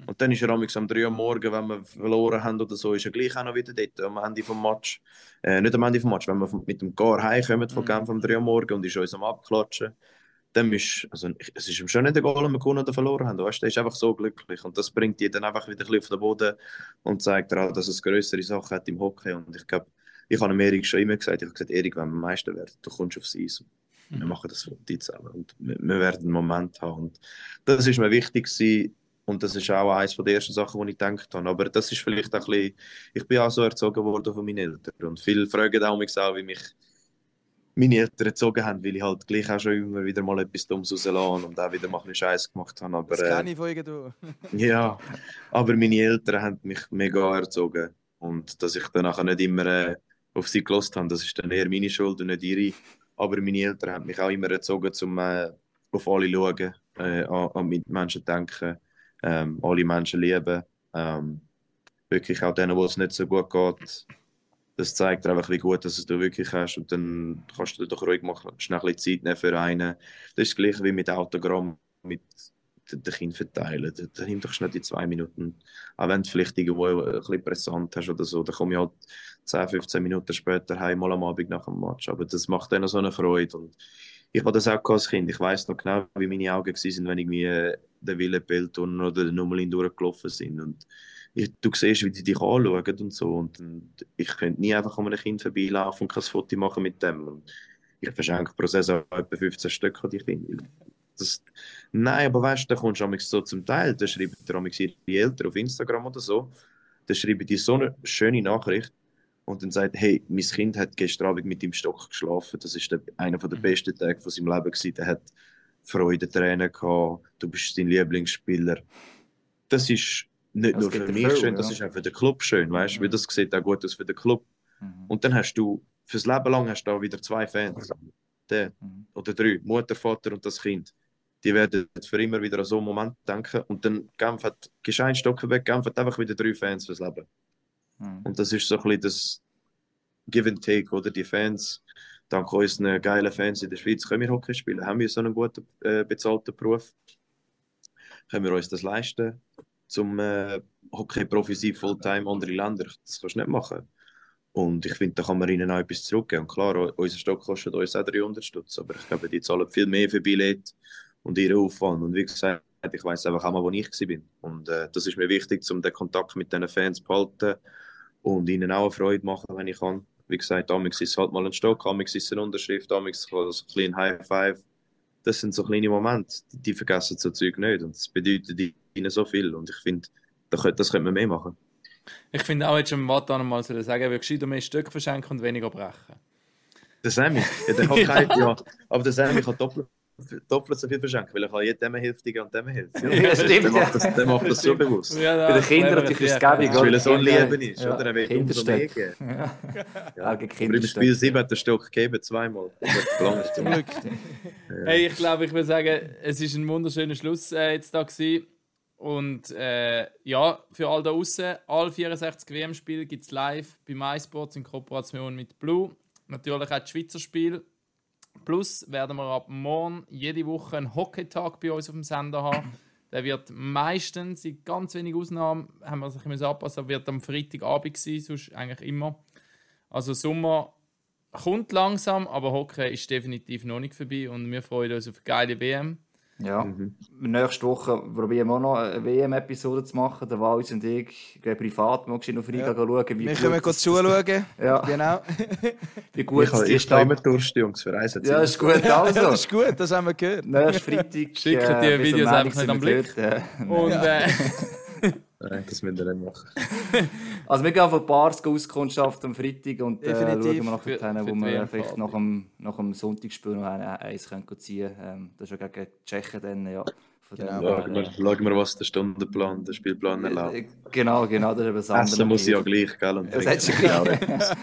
Und dann ist er am 3 Uhr morgen, wenn wir verloren haben oder so, ist er gleich auch noch wieder dort am Ende des Match. Äh, nicht am Ende des Match, wenn wir mit dem Gar heimkommen von mhm. Genf am 3 Uhr morgen und ist uns am Abklatschen. Dann ist, also, es ist ihm schon nicht egal, ob wir gewonnen oder verloren haben. Weißt, er ist einfach so glücklich. Und das bringt ihn dann einfach wieder ein bisschen auf den Boden und zeigt auch, dass es größere Sachen hat im Hockey. Und ich glaube, ich habe Erik schon immer gesagt, ich habe gesagt, Erik, wenn wir Meister werden, du kommst aufs Eis. Mhm. Wir machen das für dich zusammen und wir, wir werden einen Moment haben. Und das ist mir wichtig gewesen, und das ist auch eines der ersten Sachen, die ich gedacht habe. Aber das ist vielleicht auch ein bisschen, ich bin auch so erzogen worden von meinen Eltern. Und viele fragen auch mich auch, wie mich meine Eltern erzogen haben, weil ich halt gleich auch schon immer wieder mal etwas Dummes rauslassen und auch wieder mal ein Scheiß gemacht habe. Aber, das kann ich von irgendwo. ja, aber meine Eltern haben mich mega erzogen. Und dass ich dann nachher nicht immer äh, auf sie gelost habe, das ist dann eher meine Schuld und nicht ihre. Aber meine Eltern haben mich auch immer erzogen, um äh, auf alle zu schauen, äh, an, an Mitmenschen denken ähm, alle Menschen lieben. Ähm, wirklich auch denen, wo es nicht so gut geht. Das zeigt einfach, wie gut dass du wirklich hast. Und dann kannst du dir doch ruhig mal schnell ein Zeit nehmen für einen. Das ist das gleiche wie mit Autogramm, mit den Kindern verteilen. Da nimm doch schnell die zwei Minuten. Auch wenn du vielleicht irgendwo ein bisschen präsent hast oder so, dann komme ich halt 10, 15 Minuten später heim, mal am Abend nach dem Match. Aber das macht denen so eine Freude. Und ich habe das auch als Kind. Ich weiß noch genau, wie meine Augen waren, wenn ich mir den Wille oder den Nummerlin durchgelaufen sind. Und ich, du siehst, wie die dich anschauen und so. Und, und ich könnte nie einfach an einem Kind vorbeilaufen und kein Foto machen mit dem. Und ich verschenke pro Saison etwa 15 Stück an die Kinder. Das, nein, aber weißt du, da kommst du so zum Teil, da schreiben ihre Eltern auf Instagram oder so, da schreiben die so eine schöne Nachricht und dann sagt, hey, mein Kind hat gestern Abend mit dem Stock geschlafen, das ist der, einer der mhm. besten Tage von seinem Leben gewesen, der hat Freudentränen gehabt, du bist dein Lieblingsspieler. Das ist nicht das nur für mich schön, ja. das ist auch für den Club schön, weißt du, mhm. weil das sieht auch gut aus für den Club. Mhm. Und dann hast du, fürs Leben lang hast du auch wieder zwei Fans. Der, mhm. Oder drei, Mutter, Vater und das Kind. Die werden für immer wieder an so einen Moment denken und dann Genf hat, gescheit Stocken weg, Genf hat einfach wieder drei Fans fürs Leben. Mhm. Und das ist so ein bisschen das Give and Take, oder? Die Fans dank unseren geilen Fans in der Schweiz können wir Hockey spielen. Haben wir so einen guten äh, bezahlten Beruf? Können wir uns das leisten? Zum äh, Hockey-Profi sein, Fulltime, andere Länder, das kannst du nicht machen. Und ich finde, da kann man ihnen auch etwas zurückgeben. Und klar, unser Stock kostet uns auch 300 Stutz, aber ich glaube, die zahlen viel mehr für Billett und ihren Aufwand. Und wie gesagt, ich weiß einfach auch mal, wo ich war. Und äh, das ist mir wichtig, um den Kontakt mit diesen Fans zu behalten und ihnen auch eine Freude machen, wenn ich kann. Wie gesagt, damals ist es halt mal ein Stock, damals ist es eine Unterschrift, damals ist es ein kleiner High Five. Das sind so kleine Momente, die, die vergessen so Zeug nicht. Und das bedeutet ihnen so viel. Und ich finde, das könnte, das könnte man mehr machen. Ich finde auch, jetzt schon Watt mal sagen, er würde gescheiter mehr Stück verschenken und weniger brechen. Der Sammy, ja, der hat kein, ja, aber der Sammy kann doppelt doppelt so viel verschenken, weil ich kann jedem hilft und dem hilft. Ja, stimmt. Der macht das, der macht das so bewusst. Ja, Bei den Kindern natürlich ist es gäbig, Weil er so ein Leben ist, Ja, oder? Er will umso mehr geben. Ja. Ja, Aber im Spiel 7 hat der Stock gegeben, zweimal. Zum Glück. Hey, ich glaube, ich will sagen, es ist ein wunderschöner Schluss äh, jetzt da gewesen. Und äh, ja, für all da außen, alle 64 WM-Spiele gibt es live bei MySports in Kooperation mit Blue. Natürlich auch die Schweizer Spiele. Plus werden wir ab morgen jede Woche einen Hockey-Tag bei uns auf dem Sender haben. Der wird meistens, in ganz wenigen Ausnahmen, haben wir sich müssen anpassen, wird am Freitagabend sein, sonst eigentlich immer. Also Sommer kommt langsam, aber Hockey ist definitiv noch nicht vorbei und wir freuen uns auf eine geile WM. Ja, nächste Woche probieren wir auch noch eine WM-Episode zu machen. Der Walz und ich gehen privat mal auf Riga Ja. schauen, wie Wir gut können kurz zuschauen. Ja, Genau. wie gut Ich habe die ich habe immer. Durst, Jungs, für eins Ja, ist gut, Ja, also. das ist gut, das haben wir gehört. Nächsten Freitag... äh, Schicken die bis am Videos einfach nicht am Blick. äh. Und äh, Nein, das müssen wir nicht machen. Also wir gehen von Bars auskundschaften am Freitag und äh, schauen Definitiv. wir nachher hin, wo wir vielleicht nach dem, nach dem Sonntagsspiel noch ein- eins können ziehen können. Ähm, das ist ja gegen die Tschechen dann, ja. Genau. her, Schauen wir, was der Stundenplan, der Spielplan äh, erlaubt. Genau, genau, das ist eben das andere. Essen muss ich ja gleich, gell? Und Ja, das hättest du Ja,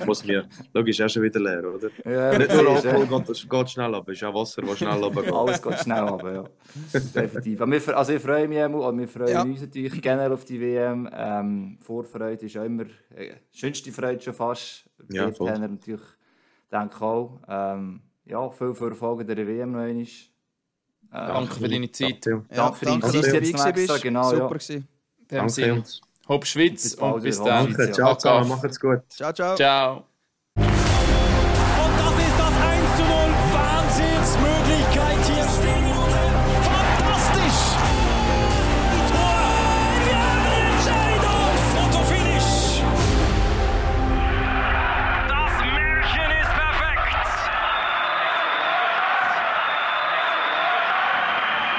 muss mir, logisch, auch schon wieder leer, oder? Ja, Nicht nur ist, äh, Alkohol geht, geht schnell ab, es ist auch Wasser, das schnell runtergeht. Alles geht schnell aber ja. Definitiv. Wir, also ich freue mich auch, und wir freuen Ja. uns natürlich generell auf die WM. Ähm, Vorfreude ist ja immer äh, schönste Freude schon fast. Ja, voll. natürlich, denke ich auch. Ähm, ja, viel für Erfolg in der WM noch einmal. Äh, danke für deine Zeit. Danke, Danke für deine dass Zeit du jetzt dabei bist. genau, Super ja. danke. Hopp Schweiz und bis dann. Danke, ciao, ciao, macht's gut. Ciao, ciao. Ciao.